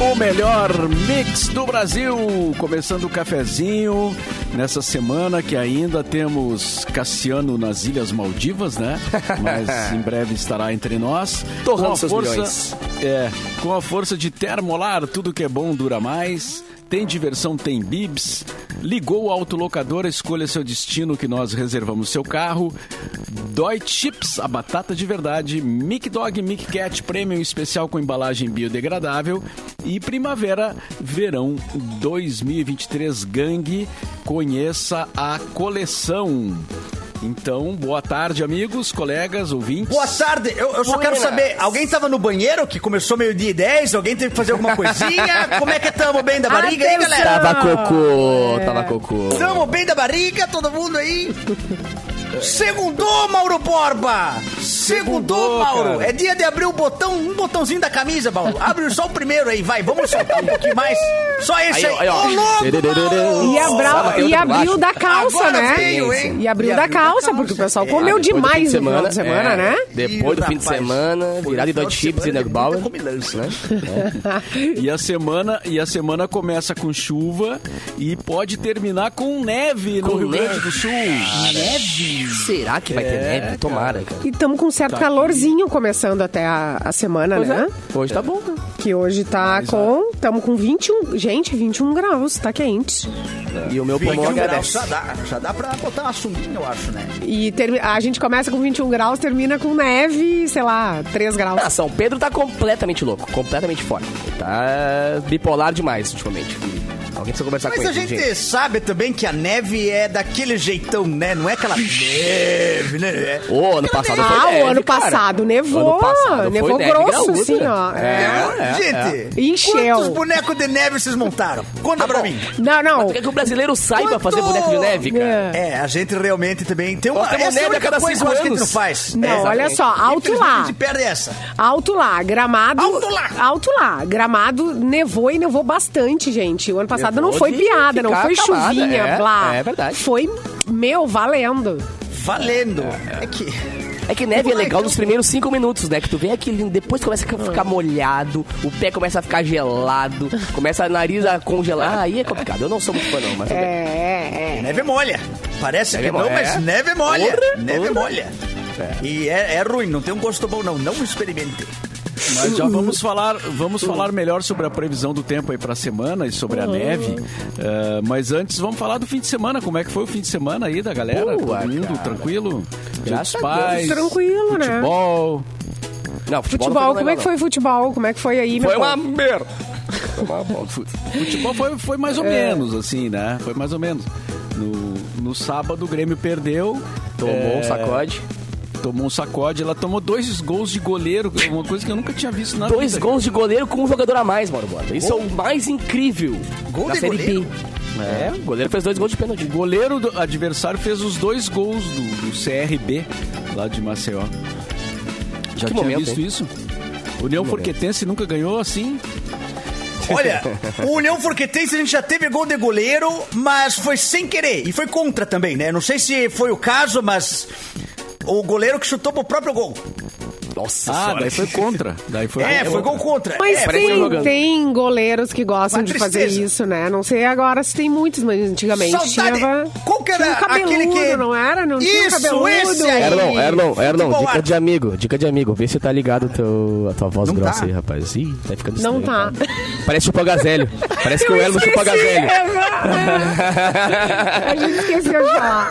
O melhor mix do Brasil, começando o cafezinho nessa semana que ainda temos Cassiano nas Ilhas Maldivas, né? Mas em breve estará entre nós. Torrando seus força, milhões. é, com a força de Termolar, tudo que é bom dura mais. Tem diversão, tem bibs. Ligou o autolocador, escolha seu destino que nós reservamos seu carro. Dói Chips, a batata de verdade. Mic Dog Mic Cat Premium especial com embalagem biodegradável. E Primavera Verão 2023 Gangue. Conheça a coleção. Então, boa tarde, amigos, colegas, ouvintes. Boa tarde, eu, eu só quero saber, alguém tava no banheiro que começou meio-dia e 10? Alguém teve que fazer alguma coisinha? Como é que tamo bem da barriga aí, galera? Tava cocô, tava cocô. Tamo bem da barriga, todo mundo aí? Segundou, Mauro Borba! Segundou, Segundou, Mauro! cara. É dia de abrir o botão, um botãozinho da camisa, Mauro. Abre só o primeiro aí, vai, vamos soltar um pouquinho mais. Só esse aí. Aí, ó, Ô, louco, Mauro! E, abra- e outro abriu da calça, Agora né? veio? E abriu E da abriu da calça, calça. porque o pessoal É, comeu do demais fim no final de semana, é, né? Depois do fim de semana, virada de de Chips e semana, Negbauer. comilança. Né? E a semana e a semana começa com chuva e pode terminar com neve no Rio. Grande do Sul. Neve? Será que vai ter neve? Tomara, cara. E estamos com um certo calorzinho começando até a, a semana, Pois né? é. Hoje tá bom, né? Que hoje tá com. Estamos com 21. Gente, 21 graus, tá quente. E o meu pulmão 21 graus, agradece. já dá, já dá pra botar uma sunguinha, eu acho, né? E termi- a gente começa com 21 graus, termina com neve, sei lá, 3 graus. Ah, São Pedro tá completamente louco, completamente fora. Tá bipolar demais ultimamente. Alguém precisa conversar Mas com a ele. gente sabe também que a neve é daquele jeitão, né? Não é aquela neve, né? É- Ô, ano passado foi Ah, neve, o ano cara. passado nevou. Ano passado foi nevou neve grosso, graúda. assim, ó. É, é, Gente, Encheu. quantos bonecos de neve vocês montaram? Conta pra mim. Não, não. Tu quer que o brasileiro saiba Quanto- fazer boneco de neve, cara? É. É, a gente realmente também tem uma... Essa é a neve a cada coisa cinco que a gente anos. não faz. Não, É, olha só, alto lá. A gente perde essa. Alto lá, gramado. Alto lá. Alto lá. Gramado nevou e nevou bastante, gente. O ano passado Não foi piada, não foi acabada, chuvinha, é, blá. é verdade. Foi, meu, valendo. Valendo. É que... É que neve é é legal nos primeiros cinco minutos, né? Que tu vem aquele, depois começa a ficar molhado, o pé começa a ficar gelado, começa a nariz a congelar. Ah, aí é complicado. Eu não sou muito fã, não, mas. É, é, é. Neve molha. Parece Neve que não, mas É. neve molha. Porra, neve porra. molha. E é, é ruim, não tem um gosto bom, não. Não experimente. Mas já vamos falar, vamos falar melhor sobre a previsão do tempo aí pra semana e sobre a neve. Eh, mas antes vamos falar do fim de semana. Como é que foi o fim de semana aí da galera? Boa, Todo mundo cara. tranquilo? Graças a Deus. pais, Tranquilo, né? futebol. Não, futebol, Futebol, não como é que legal, foi o futebol? Como é que foi aí, meu Foi uma merda. Futebol foi, foi mais ou menos, assim, né? Foi mais ou menos. No, no sábado o Grêmio perdeu. Tomou É, um sacode. Tomou um sacode. Ela tomou dois gols de goleiro, uma coisa que eu nunca tinha visto na Dois vida. gols de goleiro com um jogador a mais, Mauro Borba. Isso é o mais incrível Gol da de Série goleiro? B. É, o goleiro fez dois gols de pênalti. O goleiro do adversário fez os dois gols do, do CRB, lá de Maceió. Já Que tinha momento, visto hein? isso? União Forquetense nunca ganhou assim? Olha, o União Forquetense a gente já teve gol de goleiro, mas foi sem querer. E foi contra também, né? Não sei se foi o caso, mas o goleiro que chutou pro próprio gol. Nossa Ah, senhora. daí foi contra. Daí foi É, contra. foi gol contra. Mas é, tem, jogando. tem goleiros que gostam Uma de fazer isso, né? Não sei agora se tem muitos, mas antigamente Saudade. tinha. Qual que era tinha um cabeludo, aquele que- não era? Não tinha um Isso, cabeludo. esse aí. Erlon, Erlon, Erlon, Futebol dica arte. de amigo, dica de amigo. Vê se tá ligado o teu, a tua voz Não grossa tá. aí, rapaz. Ih, tá ficando Não estranho, tá. cara. Parece chupa gazelho. Parece que o Erlon chupa gazelho. é, A gente esqueceu de falar.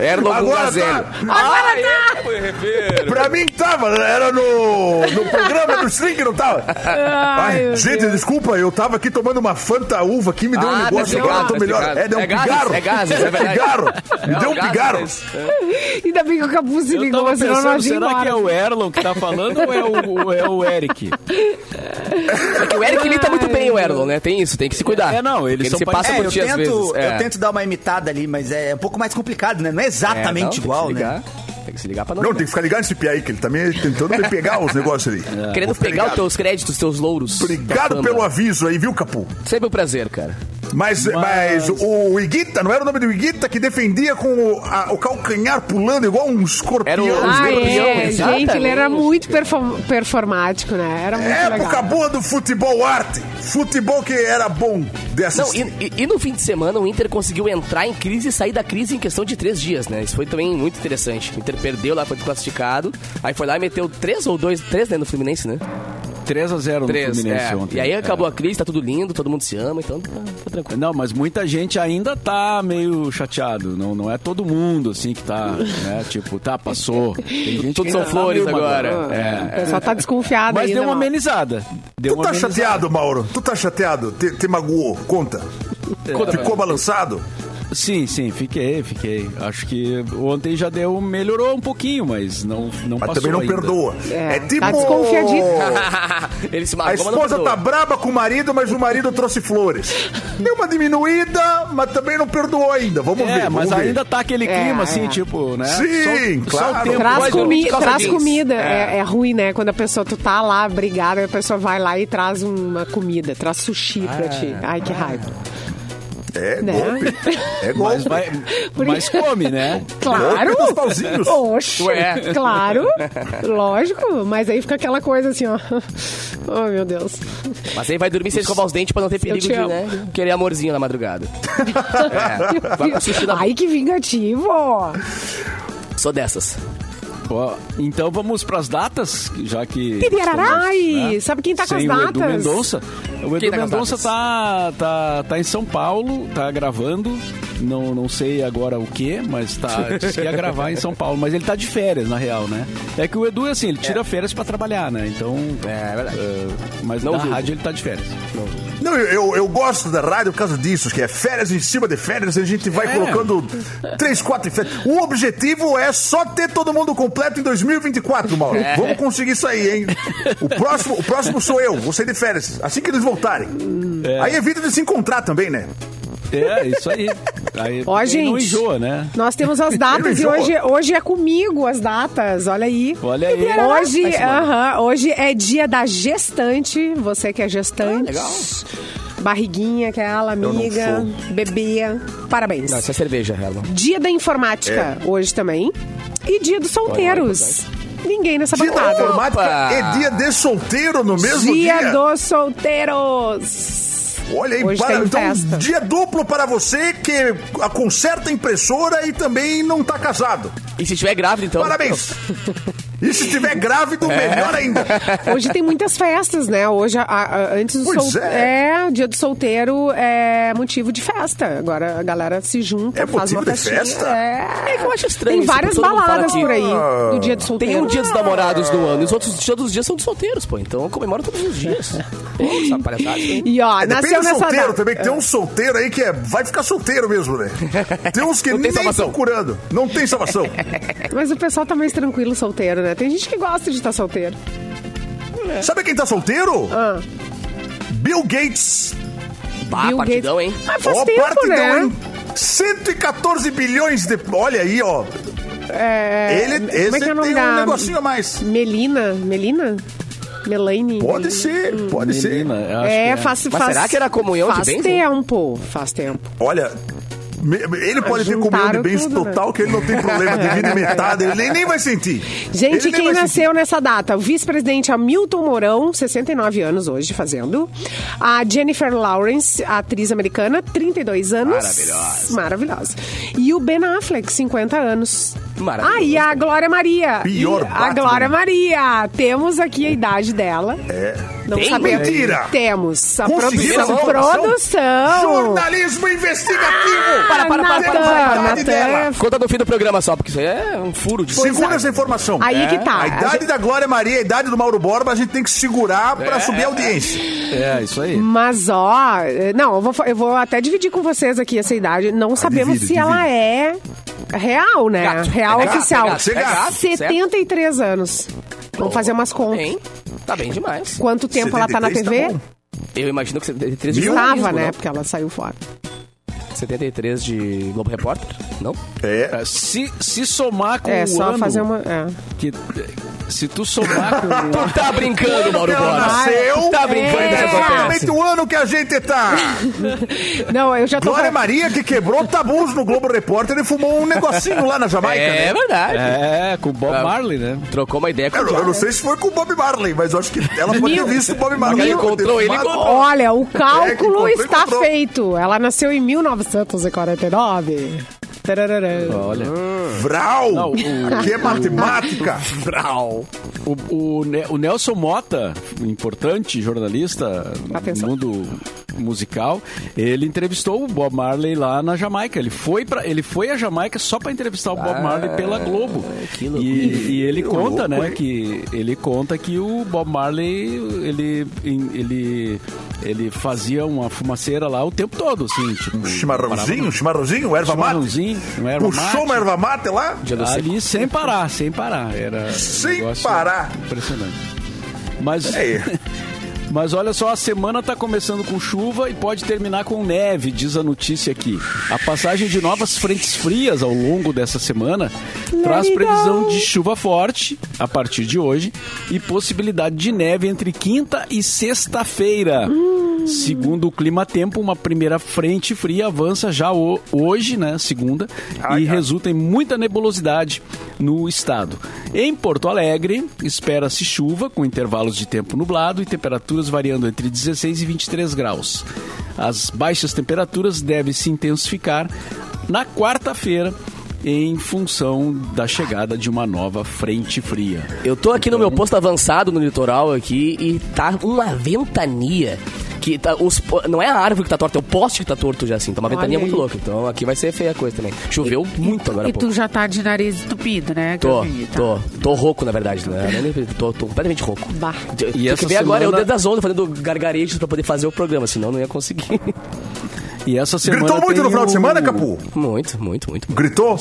Erlon Agora gazelho. tá. Ai, é, foi rever. Pra mim tava, era no, no programa do String, não tava? Ai, meu gente, Deus. desculpa, eu tava aqui tomando uma Fanta uva aqui, me deu um Ah, negócio tá agora, eu tô melhor. tá É, deu um. É pigarro. é gases, é verdade. Pigarro. Me É, deu um pigarro. mas- Ainda bem que o Capu se Eu ligou, senão nós ia será que é o Erlon que tá falando ou é o, é o Eric? É que o Eric imita muito bem o Erlon, né? Tem isso, tem que se cuidar. É, não, eles Ele se passa É, por eu ti às vezes. tento, É. eu tento dar uma imitada ali, mas é um pouco mais complicado, né? Não é É, exatamente não, tem que igual, se né? ligar. Tem que se ligar pra não. Não, tem que ficar ligado nesse pia aí, que ele também é tentando me pegar os negócios ali. Querendo Vou ficar pegar os ligado. teus créditos, teus louros. Obrigado fama. pelo aviso aí, viu, Capu? Sempre um prazer, cara. Mas, mas... o Iguita, não era o nome do Iguita que defendia com o, a- o calcanhar pulando igual um escorpião? Era o- Ah, Escorpião, é. exatamente. Gente, ele era muito perform- performático, né? Era muito Época legal. boa do futebol arte. Futebol que era bom de Não, assistir. e, e- no fim de semana o Inter conseguiu entrar em crise e sair da crise em questão de três dias, né? Isso foi também muito interessante. O Inter perdeu lá, foi desclassificado. Aí foi lá e meteu três ou dois, três, né, no Fluminense, né? 3x0 no Três, Fluminense é. ontem. E aí É. acabou a crise, tá tudo lindo, todo mundo se ama, então tá, tá tranquilo. Não, mas muita gente ainda tá meio chateado. Não, não é todo mundo, assim, que tá, né? Tipo, tá, passou. Tem gente Tudo que são tá flores meio agora. magoado. O É. pessoal tá desconfiado Mas ainda. deu uma mal. amenizada. Deu Tu uma tá amenizada. chateado, Mauro? Tu tá chateado? Te, te magoou? Conta. Ficou balançado? Sim, sim, fiquei, fiquei. Acho que ontem já deu, melhorou um pouquinho, mas não, não Mas passou também não ainda. perdoa. É, É, tipo... tá desconfiadinho. Ele se A marcou, não esposa tá braba com o marido, mas o marido trouxe flores. Deu uma diminuída, mas também não perdoou ainda. Vamos É, ver, vamos mas ver. ainda tá aquele É, clima assim, é. tipo, né? Sim, só, claro. Só o tempo Traz, comi traz comida. É. é ruim, né? Quando a pessoa, tu tá lá brigada, a pessoa vai lá e traz uma comida, traz sushi pra ti. Ai, que raiva. É Né? golpe. É golpe. Mas, vai, mas come, né? Claro! Golpe dos pauzinhos. Oxe, Ué. claro, lógico, mas aí fica aquela coisa assim, ó. Oh, meu Deus. Mas aí vai dormir sem escovar os dentes pra não ter perigo te de, né, querer amorzinho na madrugada. É, vai na... Ai, que vingativo! Sou dessas. Ó, então vamos pras datas, já que. Ai, né, sabe quem tá com as sem o Edu datas? Mendonça. O Edu tá as Mendonça datas? tá, tá, tá em São Paulo, tá gravando. Não, não sei agora o que, mas tá, disse que ia gravar em São Paulo. Mas ele tá de férias, na real, né? É que o Edu, assim, ele tira férias pra trabalhar, né? Então. É, é verdade. eh, mas Não na julgo. rádio ele tá de férias. Não, eu, eu, eu gosto da rádio por causa disso, que é férias em cima de férias, a gente vai É. colocando três, quatro férias. O objetivo é só ter todo mundo completo em 2024, Mauro. É. Vamos conseguir isso aí, hein? O próximo, o próximo sou eu, vou sair de férias, assim que eles voltarem. É. Aí evita de se encontrar também, né? É, isso aí. aí Ó, quem Não gente. enjoa, né? Nós temos as datas e hoje, hoje é comigo as datas, olha aí. Olha aí. Hoje, Simone. aham, hoje é dia da gestante. Você que é gestante. Ah, legal. Barriguinha, aquela não amiga, bebê. Parabéns. Não, isso é cerveja, Herman. Dia da informática, hoje também. E dia dos solteiros. Ninguém nessa Dia da bancada. informática Opa! é dia de solteiro no mesmo Dia dia. dos solteiros. Olha aí, Hoje para, então festa. dia duplo para você que a- conserta a impressora e também não tá casado. E se estiver grávida, então... Parabéns. E se estiver grávido, É. melhor ainda. Hoje tem muitas festas, né? Hoje, a- a- antes do Pois sol... é. o dia do solteiro é motivo de festa. Agora a galera se junta, É faz motivo uma festa? É. É que eu acho estranho Tem várias baladas por aí do dia do Tem solteiro. um dia dos namorados no ano, e os outros todos os dias são dos solteiros, pô. Então comemora todos os dias. Pô, essa palhaçada. E ó, É, depende nasceu do nessa solteiro data. também, tem um solteiro aí que é, vai ficar solteiro mesmo, né? Tem uns que Não tem nem salvação. estão curando. Não tem salvação. Mas o pessoal tá mais tranquilo solteiro, né? Tem gente que gosta de estar solteiro. Sabe quem tá solteiro? Ah, Bill Gates. Bah, Bill partidão, Gates. hein? Mas faz Ó, tempo, partidão, né? hein? 114 bilhões de... Olha aí, ó. É, Ele, como esse é que é o nome tem um da... negocinho a mais. Melina? Melina? Melaine? Pode ser, pode ser. Menina, eu acho É, que faz, Mas faz... será que era comunhão de faz tempo, faz tempo. Olha, ele pode ter comunhão de bens tudo, né? total, que ele não tem problema, divide metade, ele nem, nem vai sentir. Gente, Ele quem nasceu nessa data? O vice-presidente Hamilton Mourão, 69 anos hoje fazendo. A Jennifer Lawrence, a atriz americana, 32 anos. Maravilhosa. Maravilhosa. E o Ben Affleck, 50 anos. Maravilhoso. Ah, e a Glória Maria. Pior E a. Glória Maria. Temos aqui a idade dela. É. Não Tem? sabemos. Mentira. Temos. A Conseguiram produção. Produção. Jornalismo investigativo! Para, para, para, para, para, para. Natan. dela. Conta no fim do programa só, porque isso aí é um furo de... Segura essa informação. Aí que tá. A idade da Glória Maria, a idade do Mauro Borba, a gente tem que segurar pra É. subir a audiência. É, isso aí. Mas, ó, eh, não, eu vou, fa- eu vou até dividir com vocês aqui essa idade. Não sabemos divide, se ela é real, né? Gato. Real É gato, oficial. é gato, é gato, 73 anos. Vamos fazer umas contas. Hein? Tá bem demais. Quanto tempo ela tá na 73 TV? tá bom. Eu imagino que você... Mil? Estava, jornalismo, né? não? Porque ela saiu fora. 73 de Globo Repórter? Não? É. É, Se, se somar com É, o só ano... fazer uma. É. Que, se tu somar com o... Tu tá brincando, Mauro Ela Borba. nasceu. Tá brincando, É. né, Exatamente o ano que a gente tá. Não, eu já tô. Glória Maria que quebrou tabus no Globo Repórter e fumou um negocinho lá na Jamaica. É né? verdade. É, com o Bob Ah, Marley, né? Trocou uma ideia com Eu, o eu John. não sei se foi com o Bob Marley, mas eu acho que ela pode ter visto o Bob Marley. Ela encontrou ele. Olha, o cálculo encontrou, está encontrou. feito. Ela nasceu em 1949. Tararara. Olha. Vral! Não, o- que é matemática! Brau. O, o, Ne- o Nelson Mota, importante jornalista Atenção. no mundo musical, ele entrevistou o Bob Marley lá na Jamaica. Ele foi para ele foi à Jamaica só para entrevistar o Bob Marley pela Globo. que E, loucura. e ele Que conta, louco, né, hein? que ele conta que o Bob Marley ele ele ele fazia uma fumaceira lá o tempo todo, assim, tipo, Um chimarrãozinho, um chimarrãozinho, erva mate. chimarrãozinho, um erva Puxou mate. uma erva mate lá? Ali sem parar, sem parar. Era um Sem negócio parar. Impressionante. Mas, É. mas olha só, a semana está começando com chuva e pode terminar com neve, diz a notícia aqui. A passagem de novas frentes frias ao longo dessa semana traz it previsão de chuva forte a partir de hoje e possibilidade de neve entre quinta e sexta-feira. Segundo o Clima Tempo, uma primeira frente fria avança já ho- hoje, né, segunda, Ai, e ai. resulta em muita nebulosidade no estado. Em Porto Alegre, espera-se chuva com intervalos de tempo nublado e temperaturas variando entre 16 e 23 graus. As baixas temperaturas devem se intensificar na quarta-feira em função da chegada de uma nova frente fria. Eu tô aqui no meu posto avançado no litoral aqui e tá uma ventania. Que tá, os, não é a árvore que tá torta, é o poste que tá torto já assim. Tá uma Olha ventania aí. muito louca. Então aqui vai ser feia a coisa também. Choveu muito agora E pouco. tu já tá de nariz entupido, né? Tô, Gabi? Tá. tô, tô rouco, na verdade, né? Eu Tô, tô completamente rouco. Bah. Eu- E Tem essa que ver agora é o semana- dedo das ondas fazendo gargarejos pra poder fazer o programa, senão não ia conseguir. E essa semana Gritou muito no final de semana, Capu? muito, muito, muito. Gritou?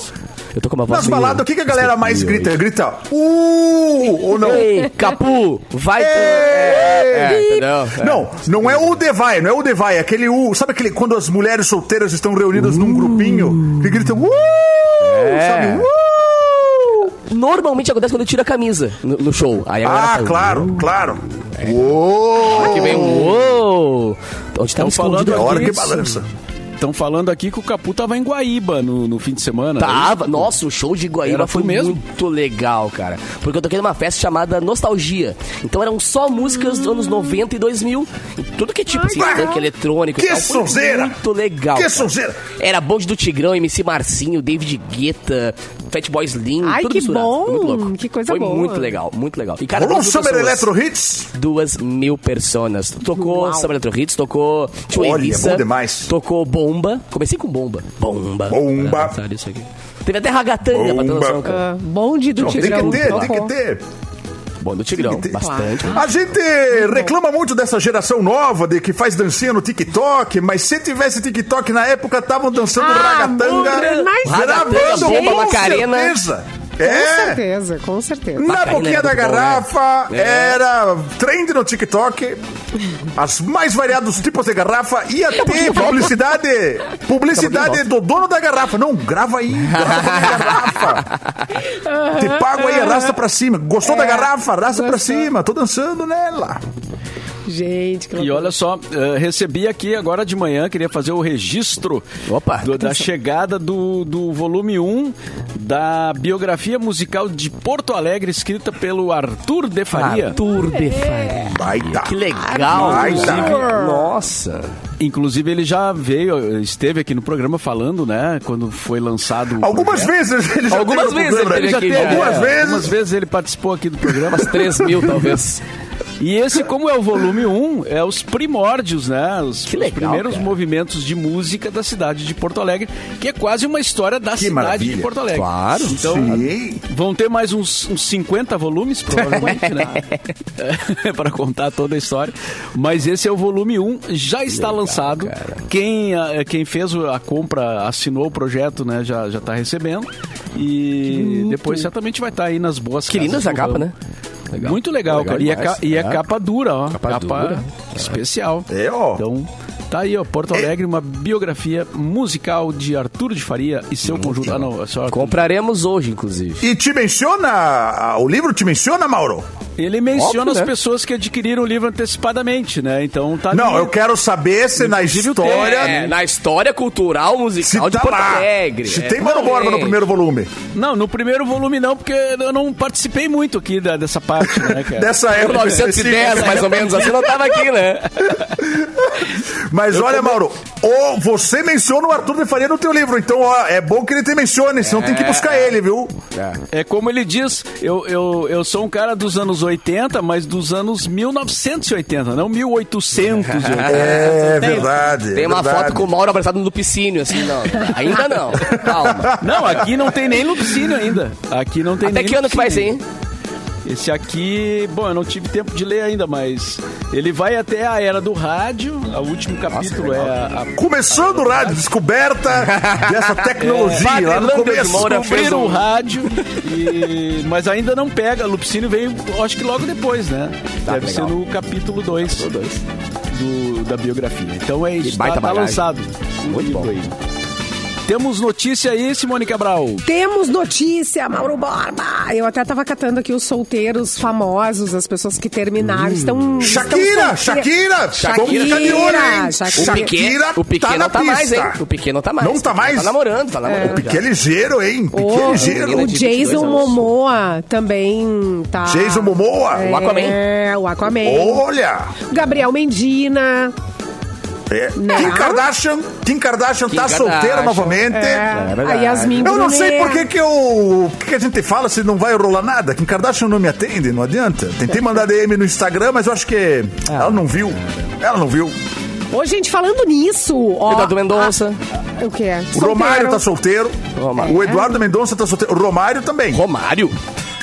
Eu tô com uma voz Nas baladas, o que, que a galera mais grita? Grita, uh! Ou não? Ei, Capu, vai... É, entendeu? É. Não, não é o Devai, não é o Devai, é aquele U. Sabe aquele quando as mulheres solteiras estão reunidas num grupinho que gritam uh! É. Sabe? Uh! Normalmente acontece quando eu tiro a camisa no, no show. Aí a Ah, fala, claro, claro. Uou! Aqui vem um uou! Onde tá falando escondido? É a hora que balança. Estão falando aqui que o Capu tava em Guaíba no, no fim de semana. né? Tava. Nossa, o show de Guaíba foi mesmo? muito legal, cara. Porque eu toquei numa festa chamada Nostalgia. Então eram só músicas dos anos 90 e 2000. E tudo que é tipo assim, Ai, funk eletrônico que sonzeira! Muito legal. Que sonzeira! Era bonde do Tigrão, MC Marcinho, David Guetta, Fatboy Slim, Ai, tudo que misturado. bom! Foi muito louco. Que coisa Foi boa. muito legal, muito legal. E cara, Rolou um Summer pessoas. Electro Hits? Duas mil personas. Tocou Uau. Summer Electro Hits, tocou Tio Olha, Elissa, bom demais. Tocou Bomba. Comecei com Bomba. Bomba. Bomba. Isso aqui. Teve até ragatanga pra ter noção, cara. Ah, bonde do Não, tem Tigrão. que ter, tem que ter. Bom do Tigrão, ter. bastante. A gente reclama muito dessa geração nova de que faz dancinha no TikTok, mas se tivesse TikTok na época, estavam dançando Ah, ragatanga, gravando com Macarena. certeza. Com É, certeza, com certeza. na Macarena boquinha era da bom, garrafa, né? É. era trend no TikTok, as mais variados tipos de garrafa, ia ter pouquinho volta. publicidade, publicidade do dono da garrafa. Não, grava aí, grava garrafa. Te pago aí, arrasta pra cima. Gostou da garrafa? Arrasta pra Gostou. cima. Tô dançando nela. Gente, que E olha só, eh, recebi aqui agora de manhã, queria fazer o registro Opa. do- da chegada do, do volume 1 da biografia musical de Porto Alegre, escrita pelo Arthur de Faria. Arthur de Faria. Baita. Que legal, Baita. inclusive. Nossa. Inclusive, ele já veio, esteve aqui no programa falando, né, quando foi lançado o Algumas projeto. vezes ele já Algumas vezes ele Ele já aqui teve. Algumas é, vezes. algumas vezes ele participou aqui do programa. Umas 3 mil, talvez. E esse, como é o volume 1, é os primórdios, né? Os, Que os legal, primeiros cara. movimentos de música da cidade de Porto Alegre, que é quase uma história da cidade maravilha. de Porto Alegre. Claro. Então, Sim. vão ter mais uns, uns 50 volumes, provavelmente, né? para contar toda a história. Mas esse é o volume 1, já está lançado. Quem, quem fez a compra, assinou o projeto, né? Já, já tá recebendo. E depois certamente vai estar aí nas boas Que linda essa capa, ramo. Né? Muito legal, Legal cara. E é, ca- e é É. capa dura, ó. Capa Capa, dura. especial. É, ó. Então, Tá aí, ó, Porto Alegre, uma biografia musical de Arthur de Faria e seu conjunto. Ah, não, é só. Compraremos hoje, inclusive. E te menciona, ah, o livro te menciona, Mauro? Ele menciona Óbvio, as né? pessoas que adquiriram o livro antecipadamente, né? Então tá Não, ali. eu quero saber se na Inclusive o história... É, na história cultural Se musical de tá Porto lá. Alegre. Se É, tem Mano Borba no primeiro volume. Não, no primeiro volume não, porque eu não participei muito aqui da- dessa parte, né, cara? Dessa época. 910, mais ou menos, assim não tava aqui, né? Mas olha, Mauro, ô, você menciona o Arthur de Faria no teu livro, então ó, é bom que ele te mencione, senão tem que buscar ele, viu? É como ele diz, eu, eu, eu sou um cara dos anos 80, mas dos anos 1980, não 1880. É verdade. Tem é uma verdade. foto com o Mauro abraçado no piscínio, assim, não. Ainda não. Calma. Não, aqui não tem nem Lupicínio ainda. Aqui não tem Até nem que ano que vai ser, Lupicínio. hein? Esse aqui, bom, eu não tive tempo de ler ainda, mas ele vai até a era do rádio. O último capítulo é a, a Começando o rádio, descoberta dessa tecnologia É, lá no começo. Descobriram um- o rádio, e- mas ainda não pega. Lupicínio veio, acho que logo depois, né? Tá, Deve legal. ser no capítulo 2 do, da biografia. Então é isso, tá, baita tá bagagem. lançado. Muito bom. aí. Temos notícia aí, Simone Cabral. Temos notícia, Mauro Borba. Eu até tava catando aqui os solteiros famosos, as pessoas que terminaram. Estão. Shakira, estão Shakira, Shakira. de olho, hein? Shakira. O Piquet, o Piquet tá não tá mais, hein? O Piquet não tá mais. Não tá mais? Tá namorando, tá namorando. O Piquet é ligeiro, hein? Piquet O, é ligeiro. menina o de 22 Jason. Momoa também tá. Jason Momoa. O Aquaman. É, o Aquaman. Olha! Gabriel Mendina. É. Kim Kardashian, Kim Kardashian tá Kim solteira Kardashian. novamente. É, verdade. a Yasmin Eu não sei por que que eu... Que, que a gente fala se não vai rolar nada? Kim Kardashian não me atende, não adianta. Tentei mandar DM no Instagram, mas eu acho que ela não viu. Ela não viu. Ô, gente, falando nisso, ó. Eduardo Mendonça. a- o quê? O Romário tá Solteiro. solteiro. Romário. O Eduardo Mendonça tá solteiro. O Romário também. Romário?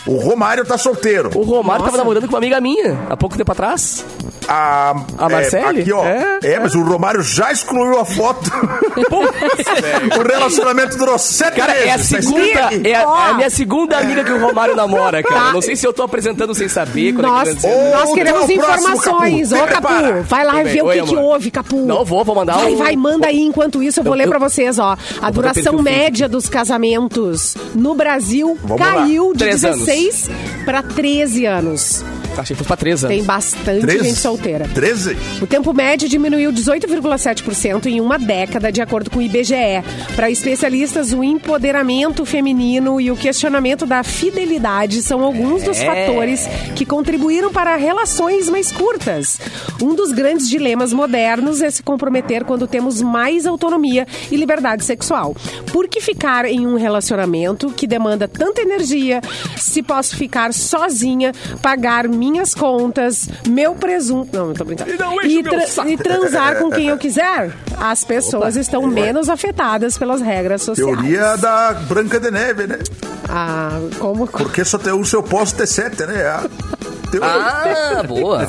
O Romário tá solteiro. O Romário Nossa. tava namorando com uma amiga minha, há pouco tempo atrás. A, A Marcele? É, aqui, ó. É, É, mas o Romário já excluiu a foto. o relacionamento durou sete Cara, é a meses. tá segunda, é a, é a minha segunda amiga que o Romário namora, cara. Tá. Não sei se eu tô apresentando sem saber. é Nós, que nós queremos é informações. Capu. Ô, Capu, prepara. vai lá ver bem. o Oi, que, que houve, Capu. Não vou, vou mandar Vai, um... vai, manda aí enquanto isso. Eu vou Eu- ler pra vocês, ó. A duração média dos casamentos no Brasil Vamos lá. caiu de Três anos. 16 pra 13 anos. Achei que fosse pra três anos. Tem bastante Treze? gente solteira. 13? O tempo médio diminuiu 18,7% em uma década, de acordo com o IBGE. Para especialistas, o empoderamento feminino e o questionamento da fidelidade são alguns dos É. fatores que contribuíram para relações mais curtas. Um dos grandes dilemas modernos é se comprometer quando temos mais autonomia e liberdade sexual. Por que ficar em um relacionamento que demanda tanta energia se posso ficar sozinha, pagar minhas contas, meu presunto. Não, não tô brincando. E não E, tra- e transar com quem eu quiser? As pessoas estão menos afetadas pelas regras sociais. Teoria da Branca de Neve, né? Ah, como. Porque só tem o seu posto ter sete, né? A teoria. Ah, boa.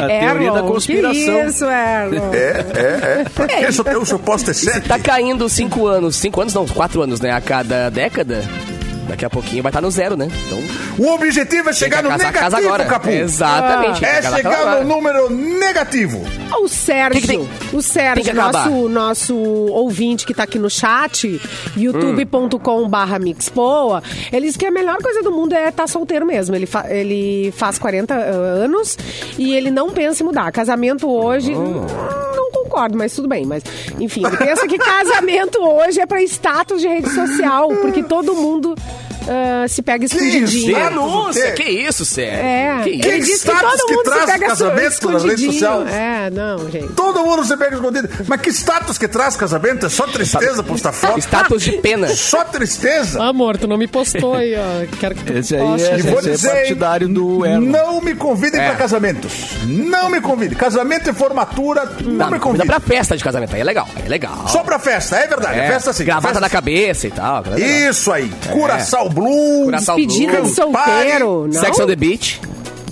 A É, teoria da conspiração. Que isso, Erlon. É, é, é. Por que só tem o seu posto ter sete? Tá caindo cinco anos, cinco anos não, quatro anos, né? A cada década. Daqui a pouquinho vai estar no zero, né? Então, O objetivo é chegar no casa, negativo, casa agora. Capu. Exatamente. É chegar no número negativo. O Sérgio, Que que tem? o Sérgio, nosso, nosso ouvinte que tá aqui no chat, youtube.com barra mixpoa, ele diz que a melhor coisa do mundo é estar solteiro mesmo. Ele, fa- ele faz 40 anos e ele não pensa em mudar. Casamento hoje, hum, não concordo, mas tudo bem. Mas, enfim, pensa que casamento hoje é pra status de rede social, porque todo mundo ah, se pega escondidinho. isso? Denúncia, que isso, sério? É, Que isso? ele diz que status todo que mundo traz se pega casamento nas redes escondidinho. sociais? É, não, gente. Todo mundo se pega escondido. Mas que status que traz casamento? É só tristeza postar foto? Status de pena. Só tristeza? Amor, tu não me postou aí, ó. Quero que tu Esse aí poste. é, E vou esse é dizer, partidário do Erlon. não me convidem É. pra casamentos. Não me convidem. Casamento e formatura, não, Não, me convidem. pra festa de casamento, aí é legal, aí é legal. Só pra festa, é verdade. É, Festa sim. Gravata festa na cabeça e tal. é. Isso aí. Curaçao Blue. Curaçao Despedida Blue. de solteiro. Não? Sex on the Beach.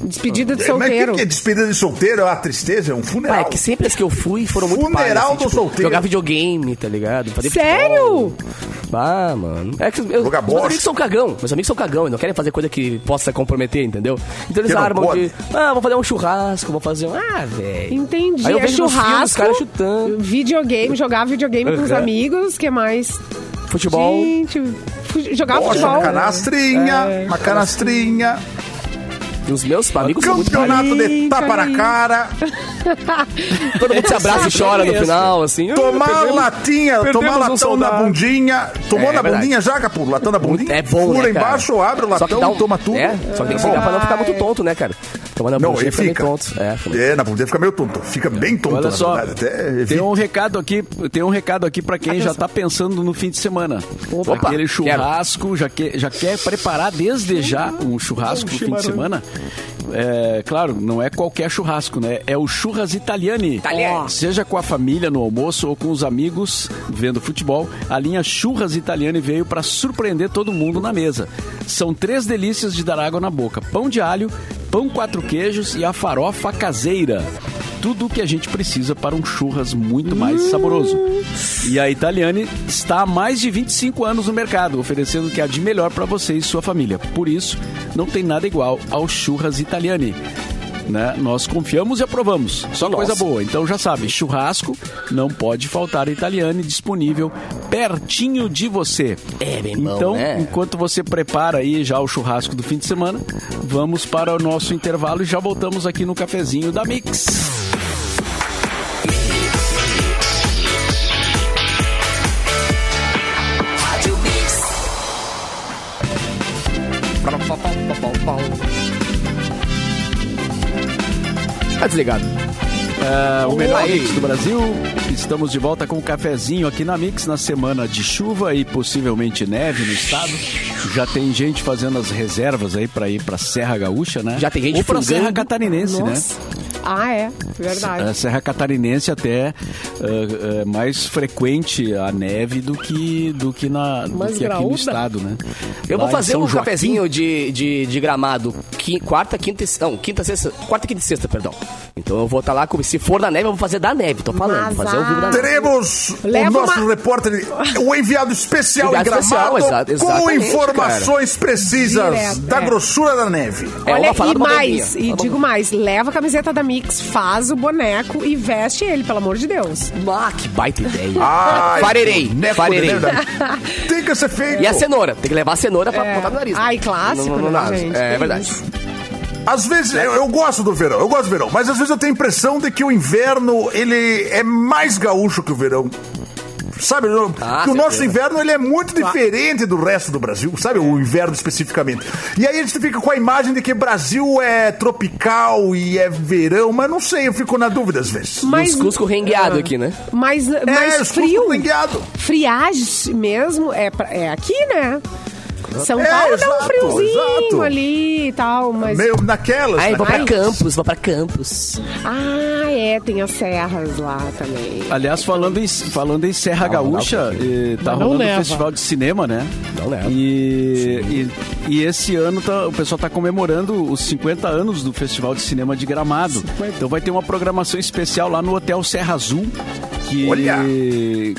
Despedida de É, Mas o que solteiro. que é despedida de solteiro? É uma tristeza, é um Ah, funeral. é que sempre as que eu fui foram muito Funeral assim, do tipo, solteiro. Jogar videogame, tá ligado? Fazer Sério? futebol. Ah, mano. É que eu, Jogar meus bosta. amigos são cagão. Meus amigos são cagão. Eles não querem fazer coisa que possa comprometer, entendeu? Então eles Que armam pode. de... Ah, vou fazer um churrasco, vou fazer um... Ah, velho. Entendi. Aí eu é vejo nos filmes os churrasco, caras chutando. videogame, jogar videogame com os amigos, que mais? Futebol. Gente, jogar Poxa, futebol. uma canastrinha, É. uma canastrinha, E os meus amigos são muito campeonato de tapa na cara, Todo mundo se abraça e chora no final, assim. Ah, tomar perdemos- latinha, perdemos tomar um latão na bundinha. Tomou É, na verdade. bundinha já, Capu? Latão na bundinha? É bom, né, embaixo, abre o Só que latão, um- toma tudo. É, só que tem que bom. pra não ficar muito tonto, né, cara? A Não, ele fica tonto. É, É, na fica meio tonto. Fica bem tonto, Olha na só. Até tem um recado aqui, tem um recado aqui para quem já tá pensando no fim de semana. Opa, Aquele churrasco, já quer, já quer preparar desde já um churrasco no fim de semana. É, claro, não é qualquer churrasco, né? É o Churras Italiani. Italiani. Seja com a família no almoço ou com os amigos vendo futebol, a linha Churras Italiani veio para surpreender todo mundo na mesa. São três delícias de dar água na boca: pão de alho, pão quatro queijos e a farofa caseira. Tudo o que a gente precisa para um churras muito mais saboroso. E a Italiani está há mais de 25 anos no mercado, oferecendo o que há de melhor para você e sua família. Por isso, não tem nada igual ao Churras Italiani. Né? Nós confiamos e aprovamos. Só coisa boa. Então já sabe, churrasco não pode faltar Italiani disponível pertinho de você. É bem bom, Então, né? enquanto você prepara aí já o churrasco do fim de semana, vamos para o nosso intervalo e já voltamos aqui no cafezinho da Mix. Tá desligado. É, o melhor mix do Brasil. Estamos de volta com o cafezinho aqui na Mix na semana de chuva e possivelmente neve no estado. Já tem gente fazendo as reservas aí para ir para Serra Gaúcha, né? Já tem gente Ou para. Serra Catarinense, né? Ah, é. Verdade. A Serra Catarinense até é, é mais frequente a neve do que do que na do que aqui no estado, né? Eu Lá vou fazer um Joaquim. cafezinho de, de, de gramado quarta, quinta e... Não, quinta, sexta... Quarta, quinta e sexta, perdão. Então eu vou estar lá, com- se for na neve, eu vou fazer da neve, tô falando. Mas, fazer o vivo da neve. Teremos Leva o nosso uma- repórter, o enviado especial Enviado em Gramado, especial, exa- com informações precisas Direto, da é. grossura da neve. É, Olha, e mais, e digo mais, leva a camiseta da Mix, faz o boneco e veste ele, pelo amor de Deus. Ah, que baita ideia. Ai, farerei, boneco farerei. neve. Tem que ser feito. E a cenoura, tem que levar a cenoura pra É. botar no nariz. Ai, clássico, No- no- no né, nariz. gente? É Que verdade. isso. Às vezes, eu, eu gosto do verão, eu gosto do verão, mas às vezes eu tenho a impressão de que o inverno, ele é mais gaúcho que o verão. Sabe, Ah, que o nosso certeza. inverno ele é muito diferente do resto do Brasil, sabe? O inverno especificamente. E aí a gente fica com a imagem de que Brasil é tropical e é verão, mas não sei, eu fico na dúvida às vezes. Mas, Os Cusco rengueado aqui, né? mas, é, mas os frio, friagem mesmo, é, pra- é aqui, né? São É, Paulo dá um exato, friozinho exato. ali e tal, mas... Meio naquelas. Ai, vou né? pra Ai. Campos, vou pra Campos. Ah, é, tem as serras lá também. Aliás, falando em, falando em Serra Gaúcha, eh, tá não rolando o leva. festival de cinema, né? Não leva. E, e, e esse ano tá- o pessoal tá comemorando os 50 anos do Festival de Cinema de Gramado. Então vai ter uma programação especial lá no Hotel Serra Azul. Que, Olha!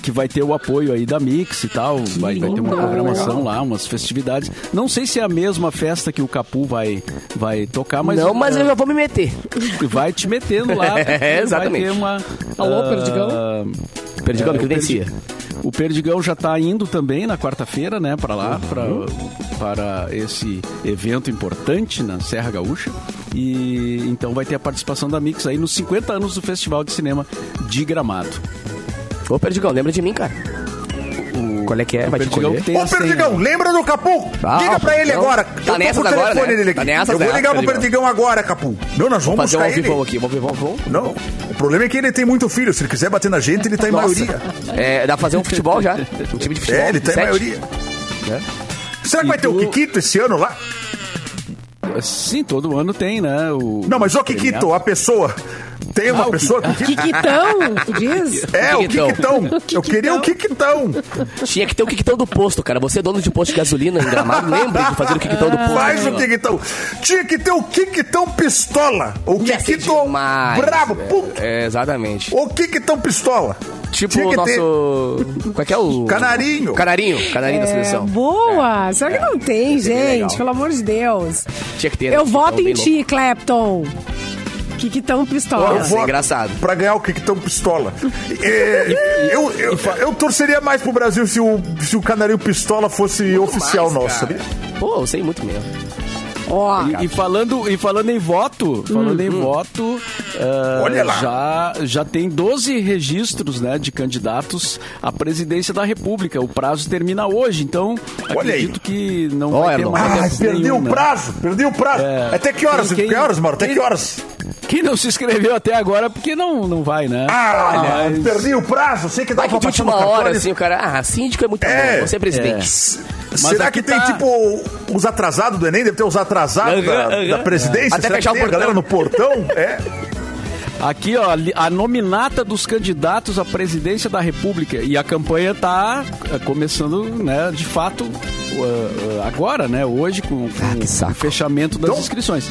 que vai ter o apoio aí da Mix e tal. Vai, vai ter uma programação lá, umas festividades. Não sei se é a mesma festa que o Capu vai, vai tocar, mas. não, mas eh, eu já vou me meter. vai te metendo lá. É, exatamente. Vai ter uma. Alô, ah, Perdigão? Perdigão, É, credencia. O Perdigão já está indo também na quarta-feira, né, para lá, pra, para esse evento importante na Serra Gaúcha. E então vai ter a participação da Mix aí nos 50 anos do Festival de Cinema de Gramado. Ô, Perdigão, lembra de mim, cara. Qual é que é? O Vai te colher? Ô. Perdigão, lembra do Capu? Ah, Liga pra ele agora. Tá eu o agora, telefone né? dele aqui. Tá nessas, eu vou né, ligar pro Perdigão? Perdigão agora, Capu. Não, nós vamos Fazer um ele. aqui, vamos ver, vamos ver. Não, o problema é que ele tem muito filho. Se ele quiser bater na gente, ele tá em Nossa. maioria. É, dá pra fazer um futebol já? Um time de futebol? É, ele tá em maioria. Né? Será que vai ter o Kikito esse ano lá? Sim, todo ano tem, né? O, Não, mas o Kikito, a pessoa. Tem uma Ah, o pessoa que... Quiquitão, tu diz? É, o Quiquitão. Quiquitão. Eu queria o Quiquitão. Tinha que ter o Quiquitão do posto, cara. Você é dono de posto de gasolina em Gramado, lembre de fazer o Quiquitão do posto. Faz o Quiquitão. Tinha que ter o Quiquitão pistola. O Quiquitão brabo. Pum. É, exatamente. O Quiquitão pistola. Tipo o que ter nosso... Qual é que é o... Canarinho. Canarinho. Canarinho da É, seleção. boa! Será que não tem, Seria gente? Pelo amor de Deus. Tinha que ter. né? Eu voto em bem ti, Clapton. Quiquitão pistola. Ia ser engraçado. Pra ganhar o Quiquitão pistola. É, eu, eu, eu torceria mais pro Brasil se o, se o Canarinho pistola fosse oficial Mais, nosso, cara. Pô, eu sei muito mesmo. Ó, E, e falando, e falando em voto, falando Hum, em voto, ah, Olha lá. Já, já tem 12 registros né, de candidatos à presidência da República. O prazo termina hoje, então Olha aí. acredito que não Ó, vai ter mais Ai, tempo perdi nenhum, o né? prazo, perdi o prazo. É. Até que horas? Quem- que horas, Mauro? Até quem- que horas? Quem não se inscreveu até agora, porque não, não vai, né? Ah, Mas- perdi o prazo. Sei que dá Vai que pra de no última hora, assim, o cara... Ah, síndico é muito É. bom. Você é presidente. Será aqui que tem, tá- tipo, os atrasados do Enem? Deve ter os atrasados da, da presidência? Até Será que fechar o tem a galera no portão? É. Aqui, ó, a nominata dos candidatos à presidência da República. E a campanha tá eh, começando, né, de fato, uh, uh, agora, né, hoje, com, com Ah, o fechamento das Então, inscrições.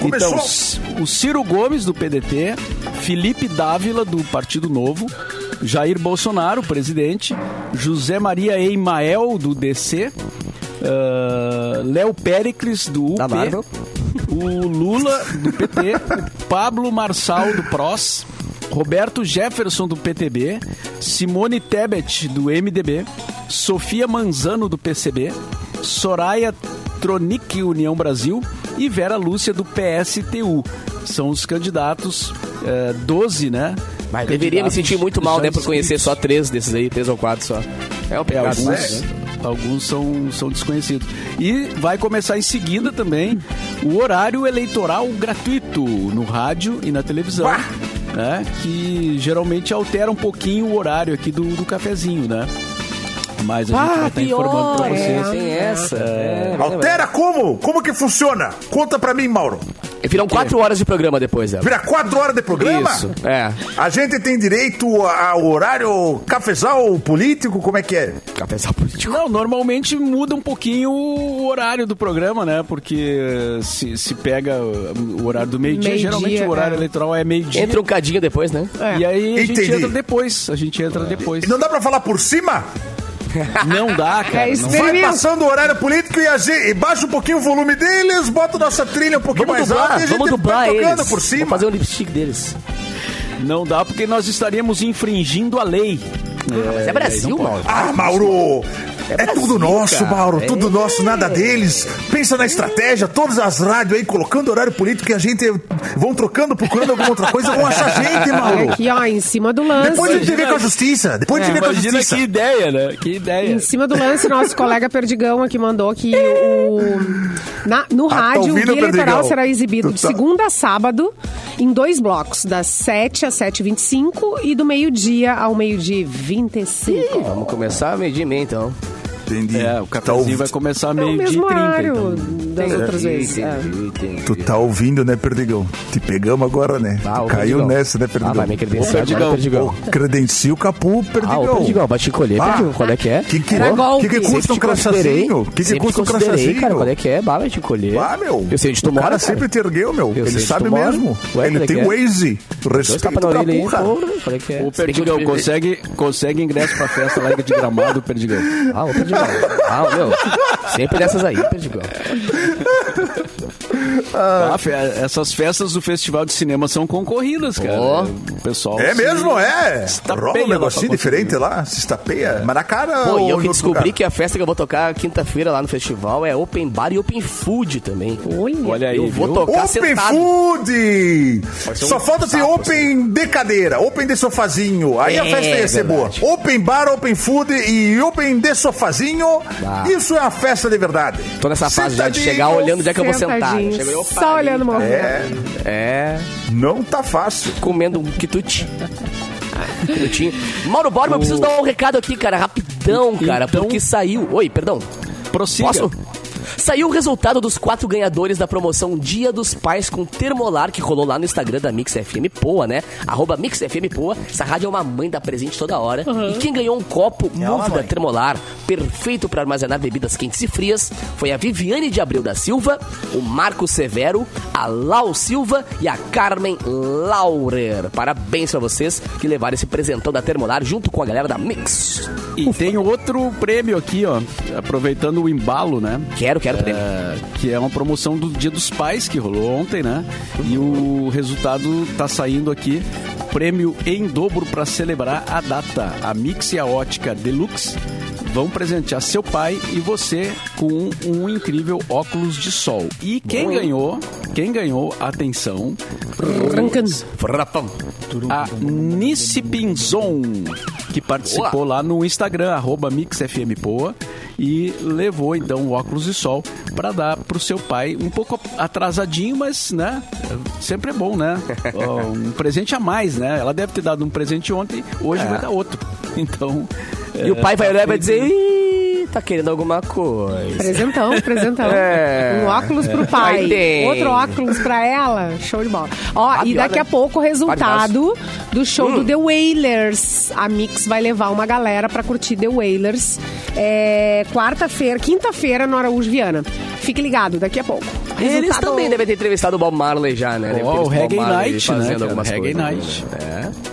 começou. Então, C- o Ciro Gomes, do PDT, Felipe Dávila, do Partido Novo, Jair Bolsonaro, presidente, José Maria Eimael, do DC, uh, Léo Pericles, do UP, o Lula do PT, o Pablo Marçal do PROS, Roberto Jefferson do PTB, Simone Tebet do MDB, Sofia Manzano do PCB, Soraya Tronic União Brasil e Vera Lúcia do PSTU. São os candidatos, eh, 12, né? Mas deveria me sentir muito mal, né, por conhecer só três desses aí, três ou quatro só. É É, pecado. alguns, né? Alguns são, são desconhecidos. E vai começar em seguida também o horário eleitoral gratuito no rádio e na televisão. Né, que geralmente altera um pouquinho o horário aqui do, do cafezinho, né? Mas a gente vai estar informando pra é, vocês. tem essa. É, vai Altera como? Como que funciona? Conta pra mim, Mauro. Viram quatro horas de programa depois dela. Vira quatro horas de programa? Isso, é. A gente tem direito ao horário cafezal político? Como é que é? Cafezal político. Não, normalmente muda um pouquinho o horário do programa, né? Porque se, se pega o horário do meio-dia, Meio-dia, geralmente o horário é. eleitoral é meio-dia. Entra um cadinho depois, né? E aí a gente Entendi. entra depois. A gente entra depois. E não dá pra falar por cima? Não dá, cara. É não Vai passando o horário político e, a gente, e baixa um pouquinho o volume deles, bota nossa trilha um pouquinho Vamos mais dublar, e a gente vamos dublar tocando eles. por cima. Vamos fazer um lipstick deles. Não dá porque nós estaríamos infringindo a lei. Mas é Brasil, Mauro. Ah, Mauro! É, Brasil, tudo nosso. Mauro, tudo É. nosso, nada deles. Pensa na estratégia, todas as rádios aí colocando horário político e a gente vão trocando, procurando alguma outra coisa, vão achar gente, Olha Mauro. aqui, ó, em cima do lance. Depois a gente vê com a justiça, depois a gente vê com a justiça. que ideia, né? Que ideia. Em cima do lance, nosso colega Perdigão aqui mandou que o, na- no tá rádio o guia eleitoral será exibido de tá- segunda a sábado em dois blocos, das 7 às 7h25 e do meio-dia ao meio-dia e 25. Vamos começar a medir meio, então. Entendi. É, o Tá cafezinho ouvi- vai começar É o meio-dia e mesmo 30. horário Então. das outras vezes. é. Tu tá ouvindo, né, Perdigão? Te pegamos agora, né? Ah, o caiu Perdigão. nessa, né, Ah, Perdigão? vai me credenciar Perdigão. agora, Perdigão. Credencia o capu, Perdigão. Ah, o Perdigão, vai te colher, Ah. Perdigão. Qual é que é? Que que, Era que, golpe. que custa um crachazinho? Que que custa um crachazinho? cara. Qual é que é? Bah, vai te colher. Ah, meu. Eu sei onde tu o mora, cara cara. sempre te ergueu, meu. Ele sabe mesmo. Ele é tem que é? Waze. Respeita o capu, cara. é que é? Ô, Perdigão, consegue, consegue ingresso pra festa lá de gramado, Perdigão? Ah, o Perdigão. Ah, meu. Sempre dessas aí, Perdigão. Ah, fe- essas festas do Festival de Cinema são concorridas, cara. Ó. O pessoal. É mesmo, é. Rola um negocinho diferente lá, se estapeia. Mas na cara Pô, ou e eu que descobri lugar? que a festa que eu vou tocar quinta-feira lá no festival é open bar e open food também. Olha aí, Eu vou viu? tocar Open sentado. Food! ser um Só falta ter Open de cadeira, Open de sofazinho. Aí a É, festa ia ser verdade. boa. Open bar, Open Food e Open de sofazinho. Ah. Isso é uma festa de verdade. Tô nessa fase já de chegar olhando onde é que eu vou sentar. Eu, opa, Só olhando o movimento. É, É, não tá fácil. comendo um quitute. Quitutinho. Mauro Borba, eu preciso dar um recado aqui, cara, rapidão, cara, Então- porque saiu... Oi, perdão. Prossiga. Posso? Saiu o resultado dos quatro ganhadores da promoção Dia dos Pais com Termolar, que rolou lá no Instagram da Mix FM Poa, né? Arroba Mix FM Poa. Essa rádio é uma mãe da presente toda hora. E quem ganhou um copo É uma Move da. Termolar, perfeito para armazenar bebidas quentes e frias, foi a Viviane de Abreu da Silva, o Marco Severo, a Lau Silva e a Carmen Laurer. Parabéns pra vocês que levaram esse presentão da Termolar junto com a galera da Mix. E tem outro prêmio aqui, ó. Aproveitando o embalo, né? Quero, quero prêmio. É, que é uma promoção do Dia dos Pais que rolou ontem, né? E o resultado tá saindo aqui. Prêmio em dobro para celebrar a data. A Mix e a Ótica Deluxe vão presentear seu pai e você com um incrível óculos de sol. E quem ganhou, quem ganhou, atenção, Frapão. a Nice Pinzon, que participou lá no Instagram, arroba MixFMPoa, e levou então o óculos de sol para dar pro seu pai, um pouco atrasadinho, mas né, sempre é bom, né? Um presente a mais, né? Ela deve ter dado um presente ontem, hoje vai dar outro. Então. E o pai vai olhar e vai dizer, Ih, tá querendo alguma coisa. Presentão, presentão. É. Um óculos pro pai, outro óculos pra ela. Show de bola. Ó, Ah, e pior, daqui né? a pouco o resultado do show Hum. do The Wailers. A Mix vai levar uma galera pra curtir The Wailers. É, quarta-feira, quinta-feira no Araújo Viana. Fique ligado, daqui a pouco. Eles Resultado- também devem ter entrevistado o Bob Marley já, né? Deve ter Ó, o Reggae Marley Night, né? fazendo cara? algumas Reggae coisas. Night. É.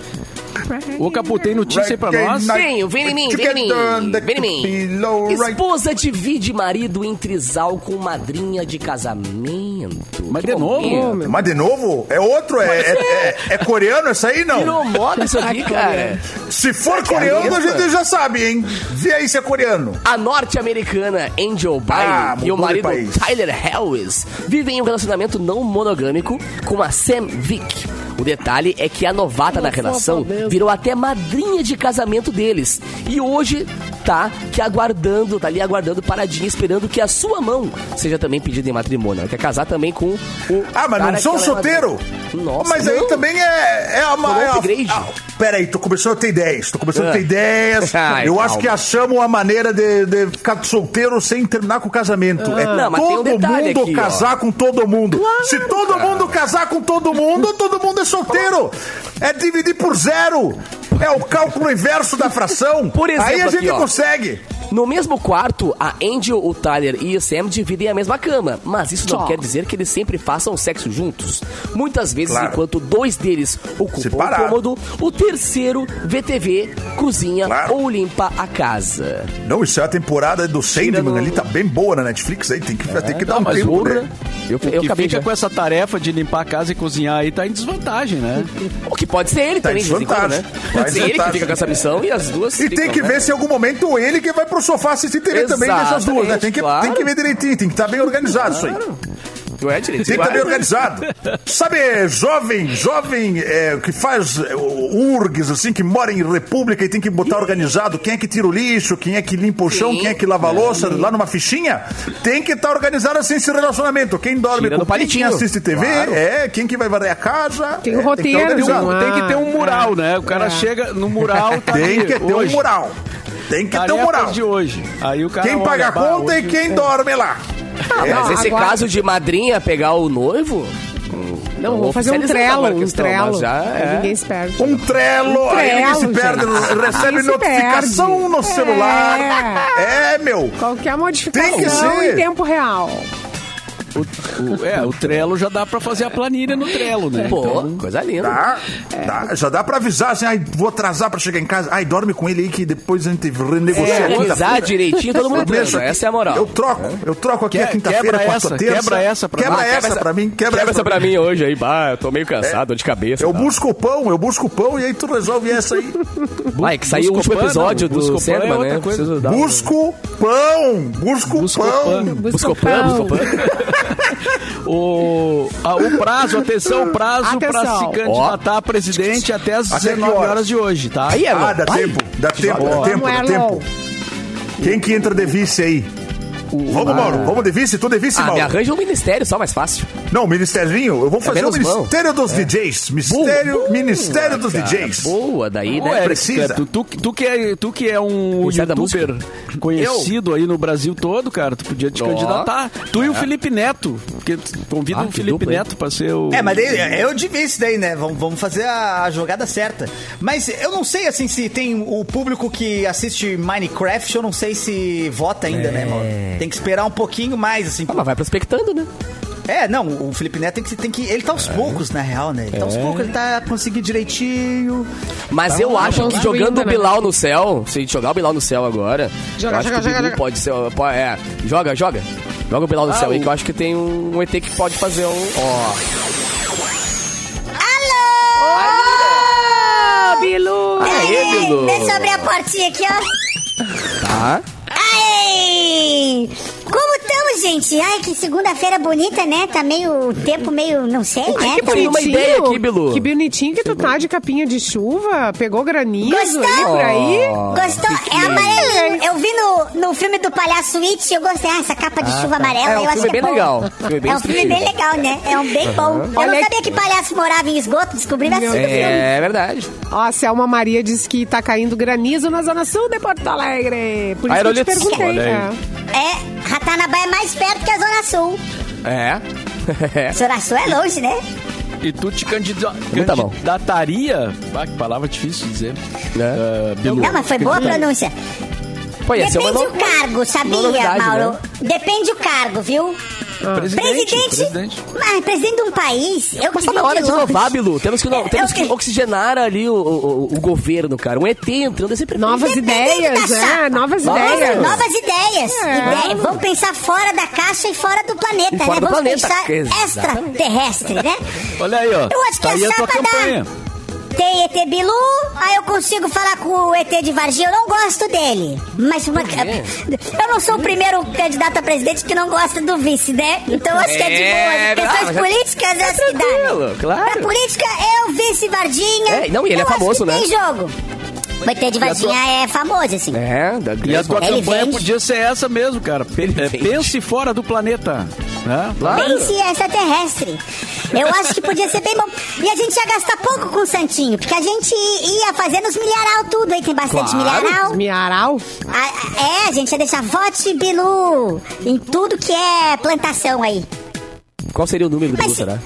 O Capu tem notícia aí pra nós. Sim, o vem em mim, vem em mim, vem em mim. Esposa divide marido em trisal com madrinha de casamento. Mas Que de novo? momento. Mas de novo? É outro? É, é, é- é coreano essa aí, não? Virou moda isso aqui, cara. Se for coreano, a gente já sabe, hein? Vê aí se é coreano. A norte-americana Angel Bailey Ah, e o marido. Tyler Harris vivem um relacionamento não monogâmico com a Sam Vick. O detalhe é que a novata da relação virou até madrinha de casamento deles. E hoje tá que aguardando, tá ali aguardando paradinha, esperando que a sua mão seja também pedida em matrimônio. Ela quer casar também com o. Ah, mas cara não ela é solteiro? madrinha. Nossa, mas aí não. também é, é a Foi um é a- upgrade. Ah, Peraí, tô começando a ter ideias. Tô começando a ter Ah. ideias. Ai, Eu calma. acho que achamos uma maneira de, de ficar solteiro sem terminar com o casamento. É Ah. Não, mas tem um todo detalhe mundo aqui, ó. casar com todo mundo. Se todo mundo casar com todo mundo, todo mundo é solteiro. É dividir por zero. É o cálculo inverso da fração. Por exemplo, aí a gente aqui, consegue. No mesmo quarto, a Angel, o Tyler e o Sam dividem a mesma cama, mas isso não Só. quer dizer que eles sempre façam sexo juntos. Muitas vezes, Claro. enquanto dois deles ocupam Separado. o cômodo, o terceiro vê TV, cozinha Claro. ou limpa a casa. Não, isso é a temporada do Sandman no- ali, tá bem boa na Netflix aí. Tem que, tem que dar um mas tempo, né? Eu, O que eu acabei fica de... com essa tarefa de limpar a casa e cozinhar aí tá em desvantagem, né? O que pode ser ele Tá também, em de vez em quando, né? desvantagem. Tá Pode ser ele que desvantagem. fica com essa missão e as duas E tem ficam, que né? ver se em algum momento ele que vai pro sofá assistir TV também dessas duas, né? Tem que, claro. tem que ver direitinho, tem que estar bem organizado isso aí. Tu é direito. Tem que estar bem organizado. Sabe, jovem, jovem é, que faz é, URGS, assim, que mora em república e tem que botar organizado quem é que tira o lixo, quem é que limpa o chão, Sim. quem é que lava a louça, lá numa fichinha. Tem que estar organizado assim esse relacionamento. Quem dorme Tira com no quem, quem palitinho. assiste TV, Claro. é, quem que vai varrer a casa. Tem é, o que roteiro, estar organizado. não é? Tem que ter um mural, né? O cara é. chega no mural, tá Tem ali, que ter um hoje. mural. Tem que ter um mural. de hoje. Aí o cara Quem olha, paga a conta hoje- e quem dorme lá. É. Mas Não, esse agora- caso de madrinha pegar o noivo... Não, vou fazer um trelo, um trelo. já é. Ninguém se perde. Um trelo, aí ninguém se perde, recebe se notificação perde. no celular. É, meu. Qualquer modificação Tem que ser. em tempo real. O, é, o Trello já dá pra fazer a planilha no Trello, né? Pô, Então, coisa linda. Tá, tá, já dá pra avisar assim, ai, vou atrasar pra chegar em casa. Ai, dorme com ele aí que depois a gente renegocia. É, avisar direitinho, todo mundo transa. Essa é a moral. Eu troco, eu troco aqui Que- a quinta-feira quebra com a essa, tua terça. quebra essa pra quebra mim. essa Quebra pra mim, quebra, Quebra essa pra mim hoje aí, bah, eu tô meio cansado, dor de cabeça. Eu tá? busco o pão, eu busco o pão e aí tu resolve essa aí. Vai, que saiu o último episódio do Buscopan é outra né? coisa. Preciso dar um- Busco pão, busco pão. O, a- o prazo, atenção, o prazo pra Atenção. se candidatar a presidente até as Até que 19 horas? horas de hoje, tá? Aí, Erlon. Ah, dá vai. tempo, dá tempo, dá tempo, dá tempo. Quem que entra de vice aí? O- Vamos, Mauro, vamos de vice? Tu de vice, Ah, me Mauro? arranja um ministério só mais fácil. Não, ministerinho, eu vou fazer o menos mão. Ministério dos DJs. Mistério, Boa. Ministério dos DJs. Boa, daí, né? Eric, precisa. cara, tu, tu, tu que é, tu que é um Ministério da youtuber conhecido aí no Brasil todo, cara, tu podia te Ó. candidatar. Tu e o Felipe Neto. Porque tu convida Ah, o Felipe dupla? Neto pra ser o. É, mas daí, eu de isso daí, né? Vamos, vamos fazer a, a jogada certa. Mas eu não sei, assim, se tem o público que assiste Minecraft, eu não sei se vota ainda, né, Mauro? Tem que esperar um pouquinho mais, assim. Ah, mas vai prospectando, né? É, não, o Felipe Neto tem que, tem que. Ele tá aos poucos, na real, né? Ele tá aos poucos, ele tá conseguindo direitinho. Mas eu acho que jogando o né? Bilal no céu, se a gente jogar o Bilal no céu agora, Joga, eu acho joga, que o joga, Bilu joga. pode ser. pô, É, joga, joga. Joga o Bilal no Ah, céu aí, que eu acho que tem um, um ET que pode fazer um. Ó. Ah, Bilu! Aê, Bilu! Deixa eu abrir a portinha aqui, ó. Tá. Ai! Estamos, gente? Ai, que segunda-feira bonita, né? Tá meio. O tempo meio. não sei, né? que bonito. uma ideia aqui, Bilu. Que bonitinho que tu tá de capinha de chuva. Pegou granizo Gostou? aí por aí. Gostou? É amarelinho. Eu vi no, no filme do Palhaço It, eu gostei. Ah, essa capa de chuva amarela, É, um eu acho filme que é bem bom. legal. Filme bem é um filme bem legal, né? É um bem bom. Eu Olha não sabia que palhaço morava em esgoto, descobri assim filme. É verdade. Ó, a Selma Maria disse que tá caindo granizo na zona sul de Porto Alegre. Por isso que eu te perguntei. Aí. É. É, Ratanabá é mais perto que a Zona Sul. É. Zona Sul é longe, né? E tu te candida- Tá candidataria. Ah, que palavra difícil de dizer. Né? Ah, Bilu. Não, mas foi boa a pronúncia. Pô, uma Depende no- o cargo, sabia, novidade, Mauro? né? Depende o cargo, viu? Presidente. Presidente. presidente. Mas presidente de um país. Eu Mas tá na hora de inovar, Bilu. Temos que, É, temos que oxigenar ali o, o, o governo, cara. Um ET entrando é sempre Novas Dependendo ideias, né? Novas Nossa, ideias. Novas ideias. É. Ideia- Vamos pensar fora da caixa e fora do planeta, fora né? do Vamos planeta. pensar Exatamente. extraterrestre, né? Olha aí, ó. Eu acho que tá a aí a tua chapa dá- campanha. Tem ET Bilu, aí eu consigo falar com o ET de Varginha, eu não gosto dele. Mas uma, eu não sou o primeiro candidato a presidente que não gosta do vice, né? Então eu acho que é de É, boa. As questões ah, mas é- políticas, é acho que dá. né? tranquilo, claro. Pra política, é o vice Varginha. É, não, e ele é Eu acho famoso, que né? Tem jogo. O ET de Varginha é famoso, assim. É, da E a tua Ele campanha vende. podia ser essa mesmo, cara. Pe- é, vende. pense fora do planeta. Né? Claro. Pense extraterrestre. Eu acho que podia ser bem bom. E a gente ia gastar pouco com o Santinho, porque a gente ia fazendo os milharal tudo aí, tem bastante Claro. milharal. Miaral? A- é, a gente ia deixar vote Bilu em tudo que é plantação aí. Qual seria o número do Mas Bilu, se- será?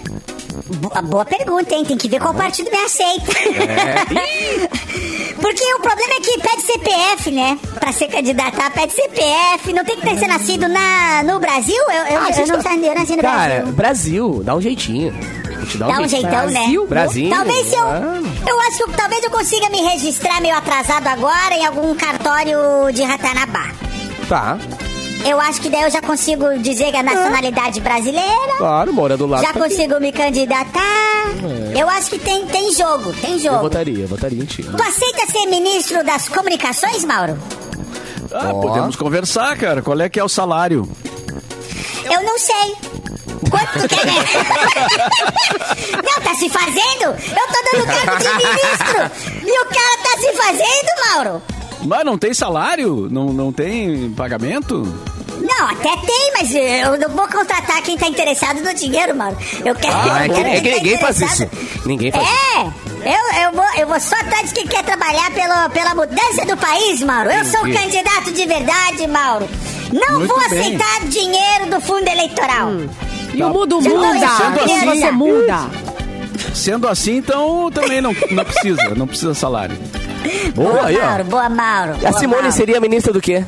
Boa, boa pergunta, hein? Tem que ver qual partido me aceita. Porque o problema é que pede CPF, né? Pra ser candidatar, pede CPF. Não tem que ter ser nascido na, no Brasil? Eu, eu, Ah, eu não tá- nasci no Cara, Brasil. Brasil, dá um jeitinho. A gente dá, Dá um jeitão, Brasil? né? Brasil. Talvez se eu. Ah. Eu acho que talvez eu consiga me registrar meio atrasado agora em algum cartório de Ratanabá. Tá, Eu acho que daí eu já consigo dizer a nacionalidade brasileira. claro, morando lá. Já tá aqui. consigo me candidatar. Eu acho que tem, tem jogo, tem Eu jogo. votaria, eu votaria em ti. Tu aceita ser ministro das comunicações, Mauro? Ah, Ó. podemos conversar, cara. Qual é que é o salário? Eu não sei. Quanto tu quer ganhar? Não, tá se fazendo? Eu tô dando cargo de ministro. E o cara tá se fazendo, Mauro? Mas não tem salário? Não, não tem pagamento? Não, até tem, mas eu não vou contratar quem tá interessado no dinheiro, Mauro. Eu quero. Ah, é eu que, quero é que tá ninguém faz isso. Ninguém faz isso. É, eu, eu, vou, eu vou só atrás de quem quer trabalhar pelo, pela mudança do país, Mauro. Eu sou um Entendi. candidato de verdade, Mauro. Não Muito vou bem. aceitar dinheiro do fundo eleitoral. E o mundo Já muda. sendo assim. você muda. Sendo assim, então também não, não precisa. Não precisa salário. Boa aí, Mauro, ó. boa, Mauro. A boa, Simone Mauro. seria ministra do quê?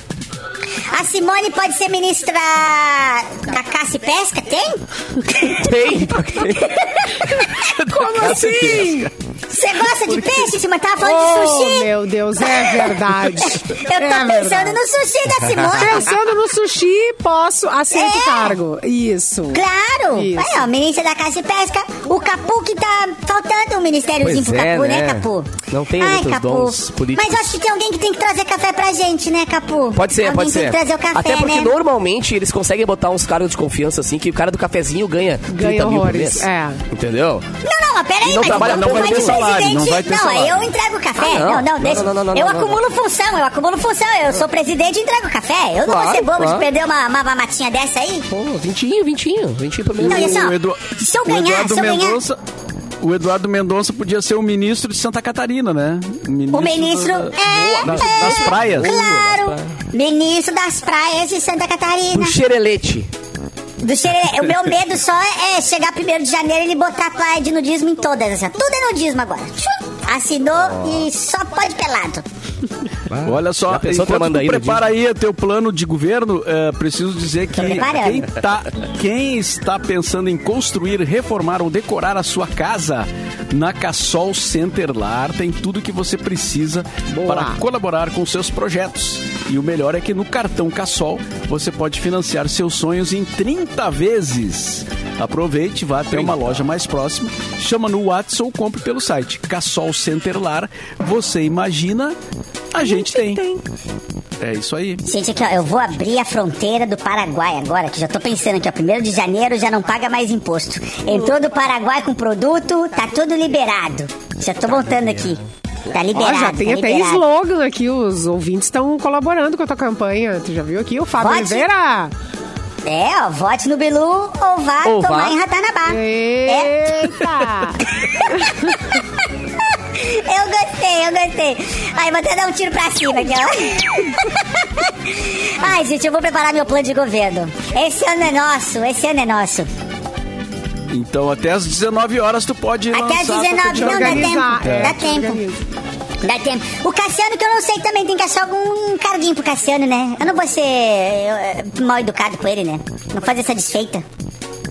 A Simone pode ser ministra da caça e pesca, tem? Tem. Como assim? Você gosta de peixe, Simone? Tava falando Oh, de sushi? meu Deus, é verdade. Eu tô É pensando verdade. no sushi da Simone. Pensando no sushi, posso, aceito o É. cargo. Isso. Claro! Isso. Aí, ó, ministra da Caça e Pesca, o Capu que tá faltando um ministériozinho Pois pro é, Capu, né, né? Capu? Não tem Ai, muitos Capu. dons políticos. Mas eu acho que tem alguém que tem que trazer café pra gente, né, Capu? Pode ser, alguém pode tem ser. que trazer o café, Até porque né? normalmente eles conseguem botar uns cargos de confiança assim, que o cara do cafezinho ganha 30 Ganha mil por horrores, mês. é. Entendeu? Não, não, mas peraí, E não mas trabalha- o não Capu vai Lari, não vai ter salário. eu entrego o café. Ah, não. não, não, Não, deixa. não, não, não, eu não, não, acumulo função, eu acumulo função. Eu sou presidente e entrego café. Eu não vou Claro, ser bobo claro. de perder uma, uma mamatinha dessa aí. Pô, vintinho, vintinho. Vintinho por mês. Não, e assim, ó, O Edu- se eu o ganhar, Eduardo se eu ganhar... Mendonça- O Eduardo Mendonça podia ser o ministro de Santa Catarina, né? O ministro da- é, das, é, das praias. Claro, ministro das praias de Santa Catarina. Do xerelete. Do xerê- O meu medo só é chegar primeiro de janeiro e ele botar a praia de nudismo em todas. Assim, tudo é nudismo agora. Tchum, Assinou e só pode pelado. Olha só, enquanto tu prepara aí o teu plano de governo, é, preciso dizer que quem, tá, quem está pensando em construir, reformar ou decorar a sua casa, na Cassol Centerlar tem tudo que você precisa para colaborar com seus projetos. E o melhor é que no cartão Cassol você pode financiar seus sonhos em 30 vezes. Aproveite, vá até uma loja mais próxima, chama no WhatsApp ou compre pelo site Cassol Centerlar. Você imagina, a gente tem. É isso aí. Gente, aqui, ó, eu vou abrir a fronteira do Paraguai agora, que já tô pensando aqui, ó, primeiro de janeiro já não paga mais imposto. Entrou do Paraguai com produto, tá tudo liberado. Já tô montando aqui. Tá Ó, liberado. já tem tá até liberado. slogan aqui, os ouvintes estão colaborando com a tua campanha. Tu já viu aqui o Fábio Vote. Oliveira? É, ó, vote no Bilu ou vá Ou tomar vá. em Ratanabá. É. Eita! Eu gostei, eu gostei. Ai, vou até dar um tiro pra cima aqui, ó. Ai, gente, eu vou preparar meu plano de governo. Esse ano é nosso, esse ano é nosso. Então até às 19 horas tu pode Até às lançar a tua 19, não, dá tempo. é, dá te tempo. Dá tempo. O Cassiano, que eu não sei também, tem que achar algum carguinho pro Cassiano, né? Eu não vou ser mal educado com ele, né? Não fazer essa desfeita.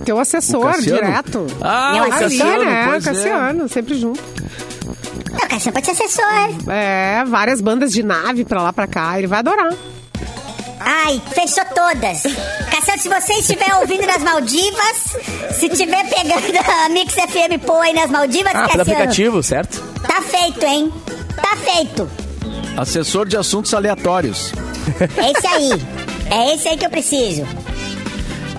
Teu assessor, O Cassiano? direto. Ah, Meu o Ali, Cassiano, né? pois é. Cassiano, sempre junto. Não, o Cassiano pode ser assessor. É, várias bandas de nave pra lá, pra cá. Ele vai adorar. Ai, fechou todas. Cassiano, se você estiver ouvindo nas Maldivas, se estiver pegando a Mix FM Pô aí nas Maldivas, Ah, pelo Cassiano, aplicativo, certo? tá feito, hein? Tá feito. Assessor de assuntos aleatórios. É esse aí. É esse aí que eu preciso.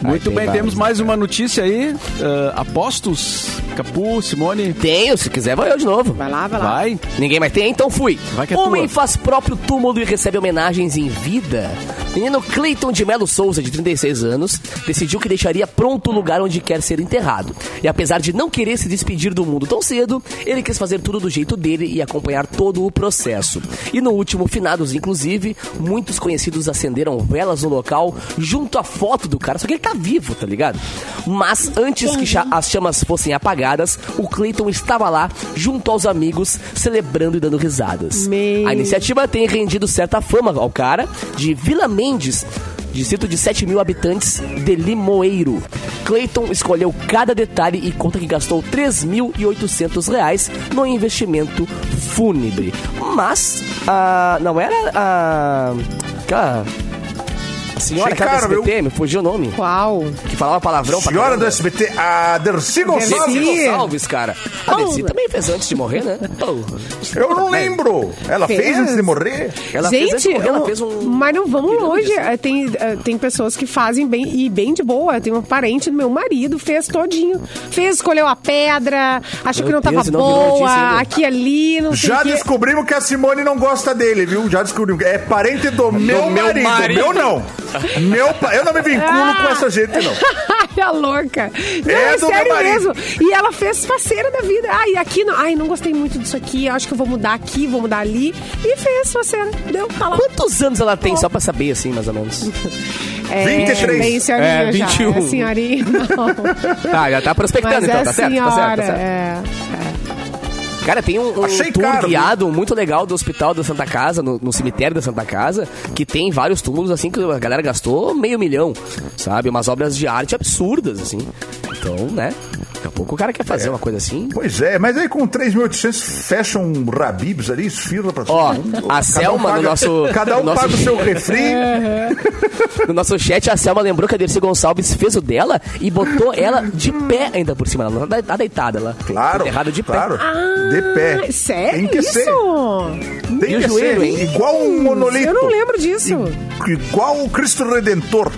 Muito tem bem, vários, temos mais uma notícia aí. Ah, apostos, Capu, Simone. Tenho, se quiser vou eu de novo. Vai lá, vai lá. Vai. Ninguém mais tem, então fui. Vai que é Homem tua. faz próprio túmulo e recebe homenagens em vida. Menino Cleiton de Melo Souza, de 36 anos, decidiu que deixaria pronto o lugar onde quer ser enterrado. E apesar de não querer se despedir do mundo tão cedo, ele quis fazer tudo do jeito dele e acompanhar todo o processo. E no último finados, inclusive, muitos conhecidos acenderam velas no local junto à foto do cara, só que ele tá vivo, tá ligado? Mas antes que as chamas fossem apagadas, o Cleiton estava lá junto aos amigos, celebrando e dando risadas. Meu. A iniciativa tem rendido certa fama ao cara de Vila Mendes, distrito de 7 mil habitantes de Limoeiro. Clayton escolheu cada detalhe e conta que gastou 3.800 reais no investimento fúnebre. Mas, ah, não era a... aquela... a senhora, Achei aquela do SBT, me fugiu o nome, Qual? que falava palavrão pra Senhora do. SBT, a Dercy Gonçalves. Dercy. Gonçalves, cara. A Dercy também fez antes de morrer, né? Eu não lembro. Ela fez, Fez? antes de morrer? Ela fez antes de Gente, morrer, ela eu- fez um... mas não vamos longe. É, Tem, é, tem pessoas que fazem bem e bem de boa. Tem um parente do meu marido, fez todinho. Fez, escolheu a pedra, achou Meu que não Deus, tava não boa, aqui ali, não sei Já o quê. descobrimos que a Simone não gosta dele, viu? Já descobrimos. É parente do, meu, meu marido. marido. Meu não. Meu, pa- eu não me vinculo Ah. com essa gente, não. Ai, a louca. Não, É é, sério mesmo. E ela fez faceira da vida. Ai, aqui não. Ai, não gostei muito disso aqui. Acho que eu vou mudar aqui, vou mudar ali. E fez faceira. Deu, tá lá. Quantos anos ela tem, só pra saber, assim, mais ou menos? É, 23. Bem senhorinha É, já. 21. É senhorinha, não. Tá, já tá prospectando, Mas então, é tá certo, senhora. tá certo, tá certo. É. Cara, tem um, um Achei tour caro, guiado muito legal do Hospital da Santa Casa, no, no cemitério da Santa Casa, que tem vários túmulos, assim, que a galera gastou meio milhão, sabe? Umas obras de arte absurdas, assim. Então, né? Daqui a pouco o cara quer fazer uma coisa assim. Pois é, mas aí com 3.800 fecham um Rabibs ali, esfirra pra todo Ó, mundo. a Cada um Selma no paga- nosso- Cada um no nosso- paga o seu refri. No nosso chat, a Selma lembrou que a Dercy Gonçalves fez o dela e botou ela de pé ainda por cima. Ela não tá tá deitada, ela Claro, errada de claro. pé. de pé. Ah, sério Tem que isso? ser. Tem E o que joelho, ser. hein? Igual um monolito. Eu não lembro disso. I- Igual o Cristo Redentor.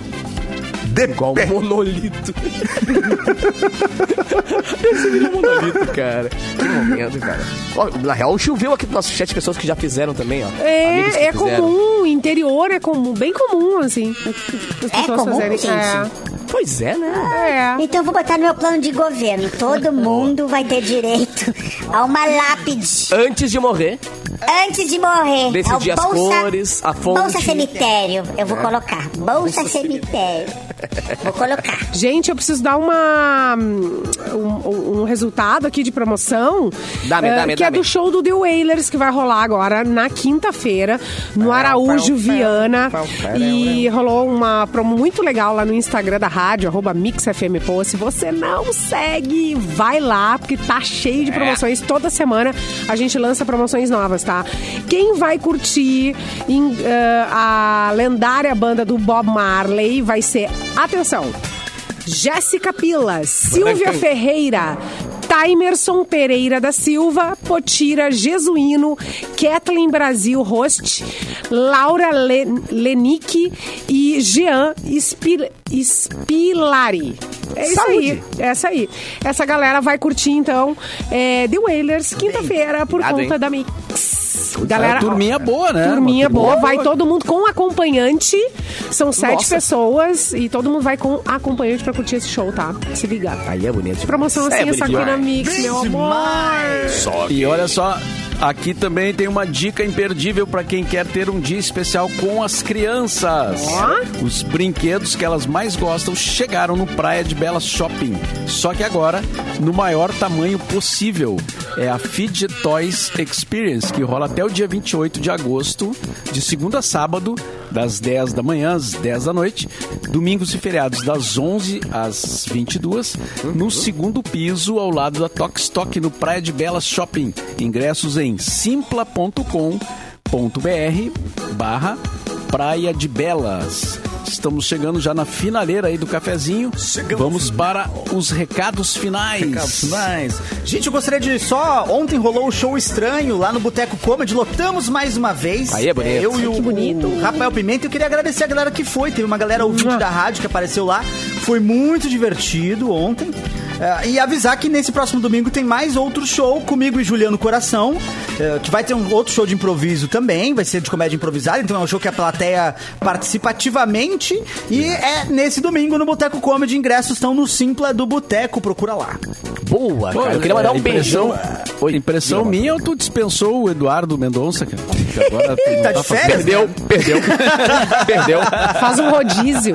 De Igual pé. um monolito. Esse virou um monolito, cara. Que momento, cara. Ó, na real, choveu aqui no nosso chat pessoas que já fizeram também, ó. É, é fizeram. comum, interior é comum, bem comum, assim. As É pessoas comum, fazerem. gente? Pois é, né? É. é. Então eu vou botar no meu plano de governo. Todo mundo vai ter direito a uma lápide Antes de morrer, antes de morrer. Decidir É as cores, a fonte. Bolsa cemitério. Eu vou colocar. Bolsa cemitério. Vou colocar. Gente, eu preciso dar uma um, um- resultado aqui de promoção. Dá-me, eh, dá-me, Que é dá-me. do show do The Wailers, que vai rolar agora na quinta-feira, no Araújo Viana. E rolou uma promo muito legal lá no Instagram da rádio, arroba MixFMPO. Se você não segue, vai lá, porque tá cheio de promoções. Toda semana a gente lança promoções novas, tá? Quem vai curtir em, eh, a lendária banda do Bob Marley vai ser, atenção, Jéssica Pilas, Silvia? Ferreira, Timerson Pereira da Silva, Potira Jesuíno, Kathleen Brasil Host, Laura Le Lenick e Jean Espil Spilari. É isso aí, essa aí. Essa galera vai curtir então é, The Wailers, quinta-feira, por conta hein? da Mix. Galera, turminha boa, né? Turminha boa, turminha vai boa. todo mundo com acompanhante. São sete Nossa. pessoas e todo mundo vai com acompanhante pra curtir esse show, tá? Se liga. Aí é bonito. Promoção É assim, essa aqui na. Mix, meu amor. E olha só, aqui também tem uma dica imperdível para quem quer ter um dia especial com as crianças. Os brinquedos que elas mais gostam chegaram no Praia de Belas Shopping. Só que agora, no maior tamanho possível. É a Fidget Toys Experience, que rola até o dia 28 de agosto, de segunda a sábado, das 10 da manhã às 10 da noite, domingos e feriados das 11 às 22, no segundo piso, ao lado da Tok, no Praia de Belas Shopping. Ingressos em simpla.com.br barra Praia de Belas. Estamos chegando já na finaleira aí do cafezinho. Vamos para os recados finais. Mas, gente, eu gostaria de só. Ontem rolou o show estranho lá no Boteco Comedy. Lotamos mais uma vez. Aí é bonito. Eu e o, bonito. o Rafael Pimenta. Eu queria agradecer a galera que foi. Teve uma galera ouvinte da rádio que apareceu lá. Foi muito divertido ontem. É, e avisar que nesse próximo domingo tem mais outro show comigo e Juliano Coração. é, que vai ter um outro show de improviso também. Vai ser de comédia improvisada. Então é um show que a plateia participa ativamente. E é nesse domingo no Boteco Comedy. Ingressos estão no Simpla do Boteco. Procura lá. Boa, cara. Eu queria mandar um é, impressão- beijão. Oi, Impressão minha ou tu dispensou o Eduardo Mendonça, cara? Que agora Tá de férias? Perdeu, perdeu. perdeu. Faz um rodízio.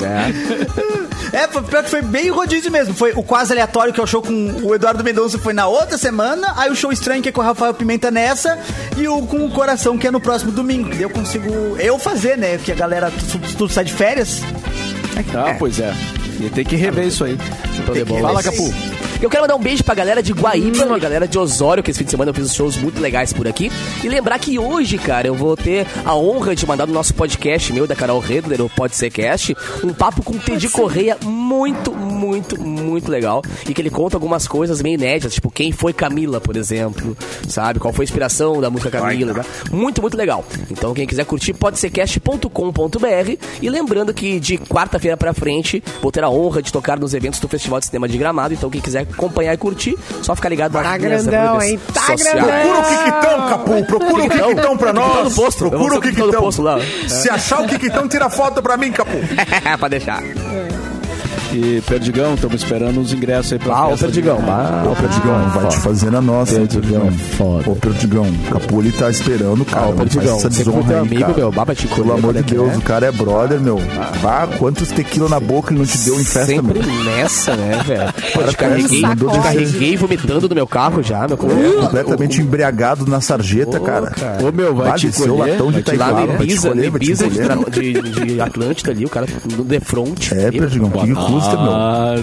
É. É, pior que foi bem rodízio mesmo. Foi o quase aleatório, que é o show com o Eduardo Mendonça, foi na outra semana. Aí o show estranho, que é com o Rafael Pimenta nessa. E o com o Coração, que é no próximo domingo. Que eu consigo eu fazer, né? Porque a galera tudo, tudo sai de férias. Ah, pois é. Ia ter que rever isso aí. Então. Fala, Capu. Eu quero mandar um beijo pra galera de Guaíba e galera de Osório, que esse fim de semana eu fiz shows muito legais por aqui. E lembrar que hoje, cara, eu vou ter a honra de mandar no nosso podcast meu, da Carol Redler, o Pode Ser Cast, um papo com o Teddy Correia muito, muito, muito legal. E que ele conta algumas coisas meio inéditas, tipo quem foi Camila, por exemplo, sabe? Qual foi a inspiração da música Camila, tá? Muito, muito legal. Então quem quiser curtir, podsercast.com.br. E lembrando que de quarta-feira pra frente, vou ter a honra de tocar nos eventos do Festival de Cinema de Gramado. Então quem quiser acompanhar e curtir, só ficar ligado nas Tá minhas grandão, redes hein? Tá grandão. Procura o Kikitão, Capu. Procura o Kikitão pra nós. posto. Procura o o Kikitão no Kikitão. posto lá. Se achar o Kikitão, tira foto pra mim, Capu. pra deixar. E Perdigão, estamos esperando os ingressos aí pra Ah, o festa de- Perdigão. Ah, Ô, Perdigão, vai te fazer na nossa. hein, Perdigão, foda. Ô, Perdigão, o Capu ele tá esperando, cara. Ah, faz Perdigão, essa desonra aí, amigo, cara. meu, baba te Pelo amor de é Deus, é? o cara é brother, meu. Bah, quantos tequila na boca ele não te deu em festa, Sempre meu. nessa, né, velho? Pô, carreguei, carreguei vomitando no meu carro já, meu. É, completamente embriagado na sarjeta, cara. Ô, meu, vai te o colher, latão de Taiguara, vai te colher, vai te Ibiza de, colher. Atlântida ali, o cara no defront. É, Perdigão, que Ah,